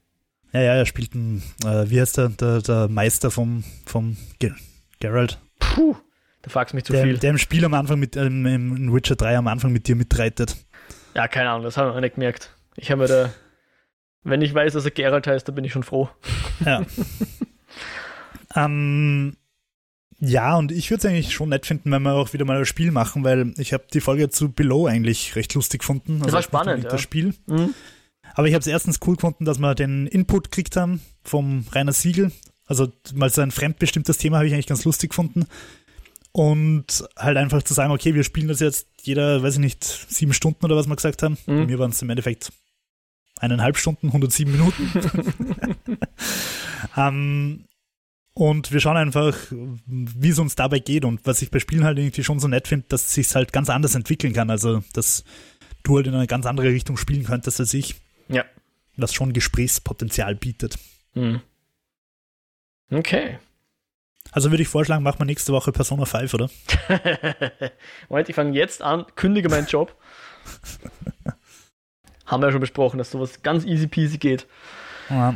Ja, ja, er spielt einen, äh, wie heißt der, der, der Meister vom, vom Ge Geralt. Puh, da fragst du mich zu Der, viel. der im Spiel am Anfang mit, ähm, im Witcher 3 am Anfang mit dir mitreitet. Ja, keine Ahnung, das habe ich noch nicht gemerkt. Ich habe mir da, wenn ich weiß, dass er Geralt heißt, dann bin ich schon froh. Ja. <laughs> ähm, ja, und ich würde es eigentlich schon nett finden, wenn wir auch wieder mal ein Spiel machen, weil ich habe die Folge zu Below eigentlich recht lustig gefunden. Das war spannend, ja. Das Spiel. Mhm. Aber ich habe es erstens cool gefunden, dass wir den Input gekriegt haben vom Rainer Siegel. Also mal so ein fremdbestimmtes Thema habe ich eigentlich ganz lustig gefunden. Und halt einfach zu sagen, okay, wir spielen das jetzt jeder, weiß ich nicht, sieben Stunden oder was wir gesagt haben. Mhm. Bei mir waren es im Endeffekt eineinhalb Stunden, 107 Minuten. <laughs> ähm, und wir schauen einfach, wie es uns dabei geht und was ich bei Spielen halt irgendwie schon so nett finde, dass es sich halt ganz anders entwickeln kann. Also, dass du halt in eine ganz andere Richtung spielen könntest als ich. Ja. Was schon Gesprächspotenzial bietet. Mhm. Okay. Also würde ich vorschlagen, machen wir nächste Woche Persona 5, oder? <laughs> Moment, ich fange jetzt an, kündige meinen Job. <laughs> Haben wir ja schon besprochen, dass sowas ganz easy peasy geht. Ja.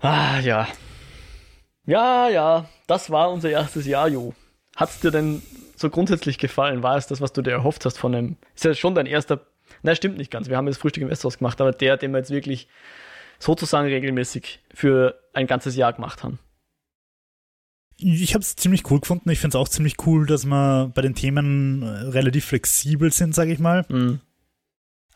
Ah, ja. Ja, ja, das war unser erstes Jahr, Jo. Hat es dir denn so grundsätzlich gefallen? War es das, was du dir erhofft hast von einem? Ist ja schon dein erster. Na, stimmt nicht ganz. Wir haben jetzt Frühstück im Westhaus gemacht, aber der, den wir jetzt wirklich sozusagen regelmäßig für ein ganzes Jahr gemacht haben. Ich habe es ziemlich cool gefunden. Ich finde es auch ziemlich cool, dass wir bei den Themen äh, relativ flexibel sind, sage ich mal. Mhm.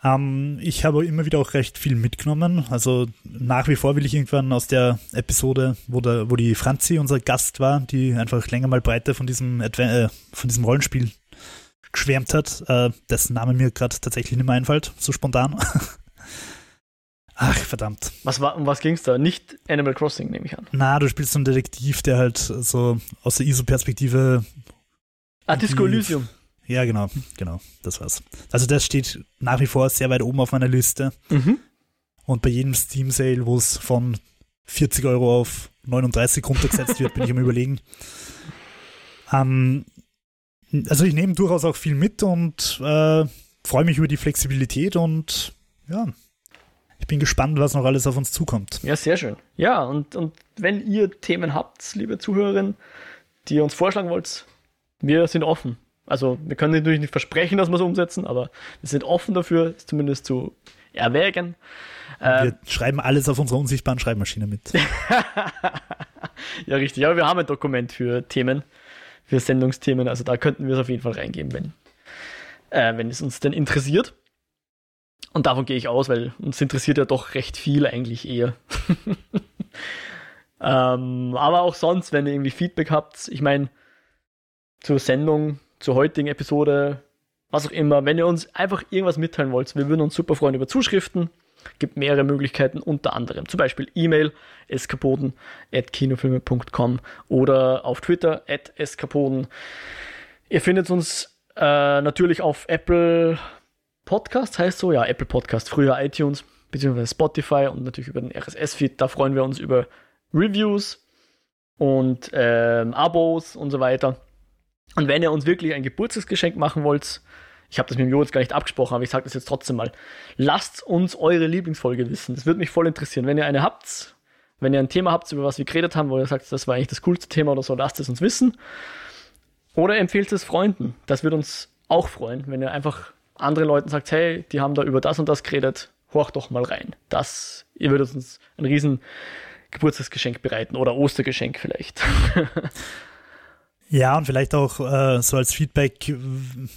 Ähm, ich habe immer wieder auch recht viel mitgenommen. Also nach wie vor will ich irgendwann aus der Episode, wo, der, wo die Franzi unser Gast war, die einfach länger mal breiter von diesem, äh, von diesem Rollenspiel geschwärmt hat, äh, dessen Name mir gerade tatsächlich nicht mehr einfällt, so spontan. <laughs> Ach, verdammt. Was war, um was ging es da? Nicht Animal Crossing, nehme ich an. Na, du spielst so einen Detektiv, der halt so aus der ISO-Perspektive. Ah, Disco Elysium. Ja, genau, genau, das war's. Also das steht nach wie vor sehr weit oben auf meiner Liste. Mhm. Und bei jedem Steam-Sale, wo es von 40 Euro auf 39 runtergesetzt wird, bin ich am <laughs> überlegen. Ähm, also ich nehme durchaus auch viel mit und äh, freue mich über die Flexibilität und ja, ich bin gespannt, was noch alles auf uns zukommt. Ja, sehr schön. Ja, und, und wenn ihr Themen habt, liebe Zuhörerinnen, die ihr uns vorschlagen wollt, wir sind offen. Also wir können natürlich nicht versprechen, dass wir es umsetzen, aber wir sind offen dafür, es zumindest zu erwägen. Wir ähm, schreiben alles auf unserer unsichtbaren Schreibmaschine mit. <laughs> ja, richtig. Aber wir haben ein Dokument für Themen, für Sendungsthemen. Also da könnten wir es auf jeden Fall reingeben, wenn, äh, wenn es uns denn interessiert. Und davon gehe ich aus, weil uns interessiert ja doch recht viel eigentlich eher. <laughs> ähm, aber auch sonst, wenn ihr irgendwie Feedback habt, ich meine, zur Sendung, zur heutigen Episode, was auch immer, wenn ihr uns einfach irgendwas mitteilen wollt, wir würden uns super freuen über Zuschriften. Gibt mehrere Möglichkeiten, unter anderem zum Beispiel E-Mail eskapoden at kinofilme.com oder auf Twitter at eskapoden. Ihr findet uns äh, natürlich auf Apple Podcast heißt so, ja, Apple Podcast, früher iTunes, beziehungsweise Spotify und natürlich über den RSS-Feed. Da freuen wir uns über Reviews und ähm, Abos und so weiter. Und wenn ihr uns wirklich ein Geburtstagsgeschenk machen wollt, ich habe das mit dem Jo jetzt gar nicht abgesprochen, aber ich sage das jetzt trotzdem mal, lasst uns eure Lieblingsfolge wissen. Das würde mich voll interessieren. Wenn ihr eine habt, wenn ihr ein Thema habt, über was wir geredet haben, wo ihr sagt, das war eigentlich das coolste Thema oder so, lasst es uns wissen. Oder empfehlt es Freunden. Das würde uns auch freuen, wenn ihr einfach anderen Leuten sagt, hey, die haben da über das und das geredet, horch doch mal rein. Das, ihr würdet uns ein riesen Geburtstagsgeschenk bereiten oder Ostergeschenk vielleicht. <laughs> Ja, und vielleicht auch äh, so als Feedback,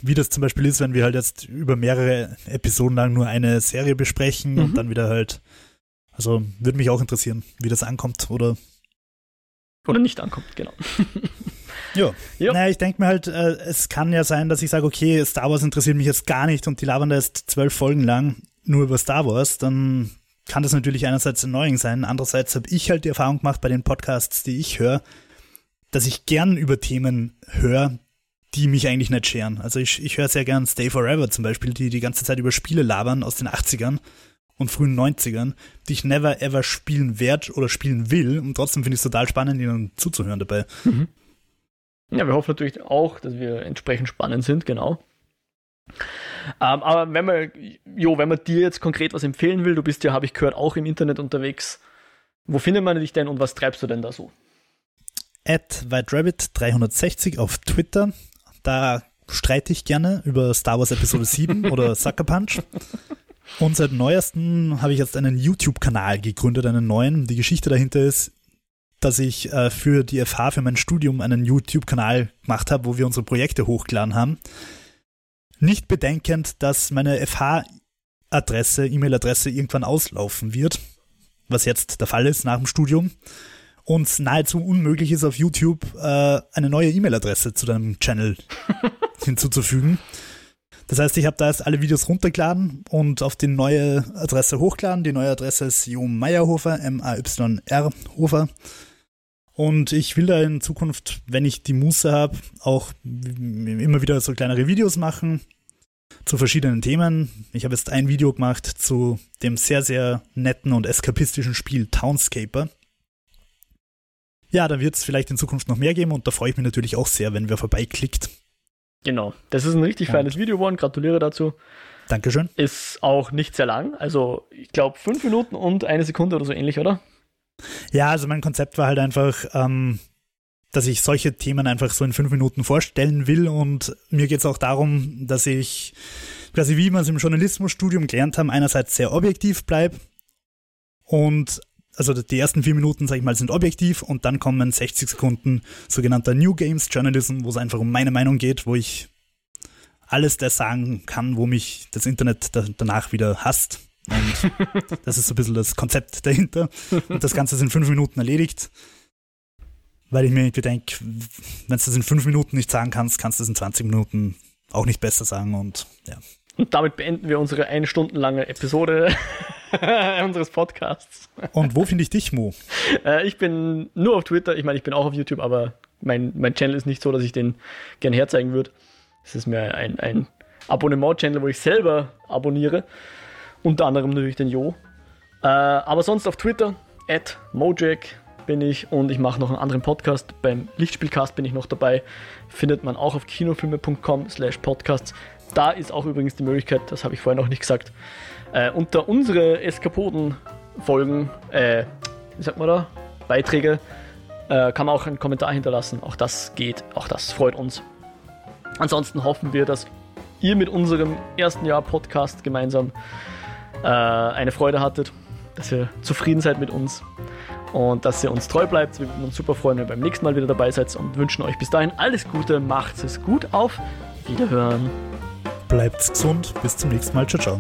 wie das zum Beispiel ist, wenn wir halt jetzt über mehrere Episoden lang nur eine Serie besprechen mhm. und dann wieder halt, also würde mich auch interessieren, wie das ankommt oder oder nicht ankommt, genau. <laughs> Ja. ja. Naja, ich denke mir halt, äh, es kann ja sein, dass ich sage, okay, Star Wars interessiert mich jetzt gar nicht und die labern da jetzt zwölf Folgen lang nur über Star Wars, dann kann das natürlich einerseits erneuing sein, andererseits habe ich halt die Erfahrung gemacht bei den Podcasts, die ich höre, dass ich gern über Themen höre, die mich eigentlich nicht scheren. Also ich, ich höre sehr gern Stay Forever zum Beispiel, die die ganze Zeit über Spiele labern aus den 80ern und frühen 90ern, die ich never ever spielen werde oder spielen will und trotzdem finde ich es total spannend, ihnen zuzuhören dabei. Mhm. Ja, wir hoffen natürlich auch, dass wir entsprechend spannend sind, genau. Ähm, aber wenn man, jo, wenn man dir jetzt konkret was empfehlen will, du bist ja, habe ich gehört, auch im Internet unterwegs. Wo findet man dich denn und was treibst du denn da so? At WhiteRabbit360 auf Twitter. Da streite ich gerne über Star Wars Episode 7 <laughs> oder Sucker Punch. Und seit neuestem habe ich jetzt einen YouTube-Kanal gegründet, einen neuen. Die Geschichte dahinter ist, dass ich äh, für die FH, für mein Studium, einen YouTube-Kanal gemacht habe, wo wir unsere Projekte hochgeladen haben. Nicht bedenkend, dass meine FH Adresse, E-Mail-Adresse irgendwann auslaufen wird, was jetzt der Fall ist nach dem Studium, und nahezu unmöglich ist auf YouTube äh, eine neue E-Mail-Adresse zu deinem Channel <laughs> hinzuzufügen. Das heißt, ich habe da erst alle Videos runtergeladen und auf die neue Adresse hochgeladen. Die neue Adresse ist Jo Meyerhofer, M-A-Y-R Hofer. Und ich will da in Zukunft, wenn ich die Muße habe, auch immer wieder so kleinere Videos machen zu verschiedenen Themen. Ich habe jetzt ein Video gemacht zu dem sehr, sehr netten und eskapistischen Spiel Townscaper. Ja, da wird es vielleicht in Zukunft noch mehr geben und da freue ich mich natürlich auch sehr, wenn wer vorbeiklickt. Genau, das ist ein richtig und feines Video geworden. Gratuliere dazu. Dankeschön. Ist auch nicht sehr lang, also ich glaube fünf Minuten und eine Sekunde oder so ähnlich, oder? Ja, also mein Konzept war halt einfach, ähm, dass ich solche Themen einfach so in fünf Minuten vorstellen will und mir geht es auch darum, dass ich quasi wie wir es im Journalismusstudium gelernt haben, einerseits sehr objektiv bleibe und also die ersten vier Minuten, sag ich mal, sind objektiv und dann kommen 60 Sekunden sogenannter New Games Journalism, wo es einfach um meine Meinung geht, wo ich alles das sagen kann, wo mich das Internet danach wieder hasst. Und <laughs> das ist so ein bisschen das Konzept dahinter. Und das Ganze ist in fünf Minuten erledigt. Weil ich mir irgendwie denke, wenn du das in fünf Minuten nicht sagen kannst, kannst du es in 20 Minuten auch nicht besser sagen und ja. Und damit beenden wir unsere eine Stunde lange Episode <laughs> unseres Podcasts. Und wo finde ich dich, Mo? Äh, ich bin nur auf Twitter. Ich meine, ich bin auch auf YouTube, aber mein, mein Channel ist nicht so, dass ich den gerne herzeigen würde. Es ist mir ein, ein Abonnement-Channel, wo ich selber abonniere. Unter anderem natürlich den Jo. Äh, aber sonst auf Twitter, at Mojack bin ich und ich mache noch einen anderen Podcast. Beim Lichtspielcast bin ich noch dabei. Findet man auch auf kinofilme.com slash podcasts. Da ist auch übrigens die Möglichkeit, das habe ich vorher noch nicht gesagt, äh, unter unsere Eskapoden-Folgen, äh, wie sagt man da, Beiträge, äh, kann man auch einen Kommentar hinterlassen. Auch das geht, auch das freut uns. Ansonsten hoffen wir, dass ihr mit unserem ersten Jahr Podcast gemeinsam äh, eine Freude hattet, dass ihr zufrieden seid mit uns und dass ihr uns treu bleibt. Wir würden uns super freuen, wenn ihr beim nächsten Mal wieder dabei seid und wünschen euch bis dahin alles Gute, macht es gut, auf Wiederhören. Bleibt gesund, bis zum nächsten Mal, ciao, ciao.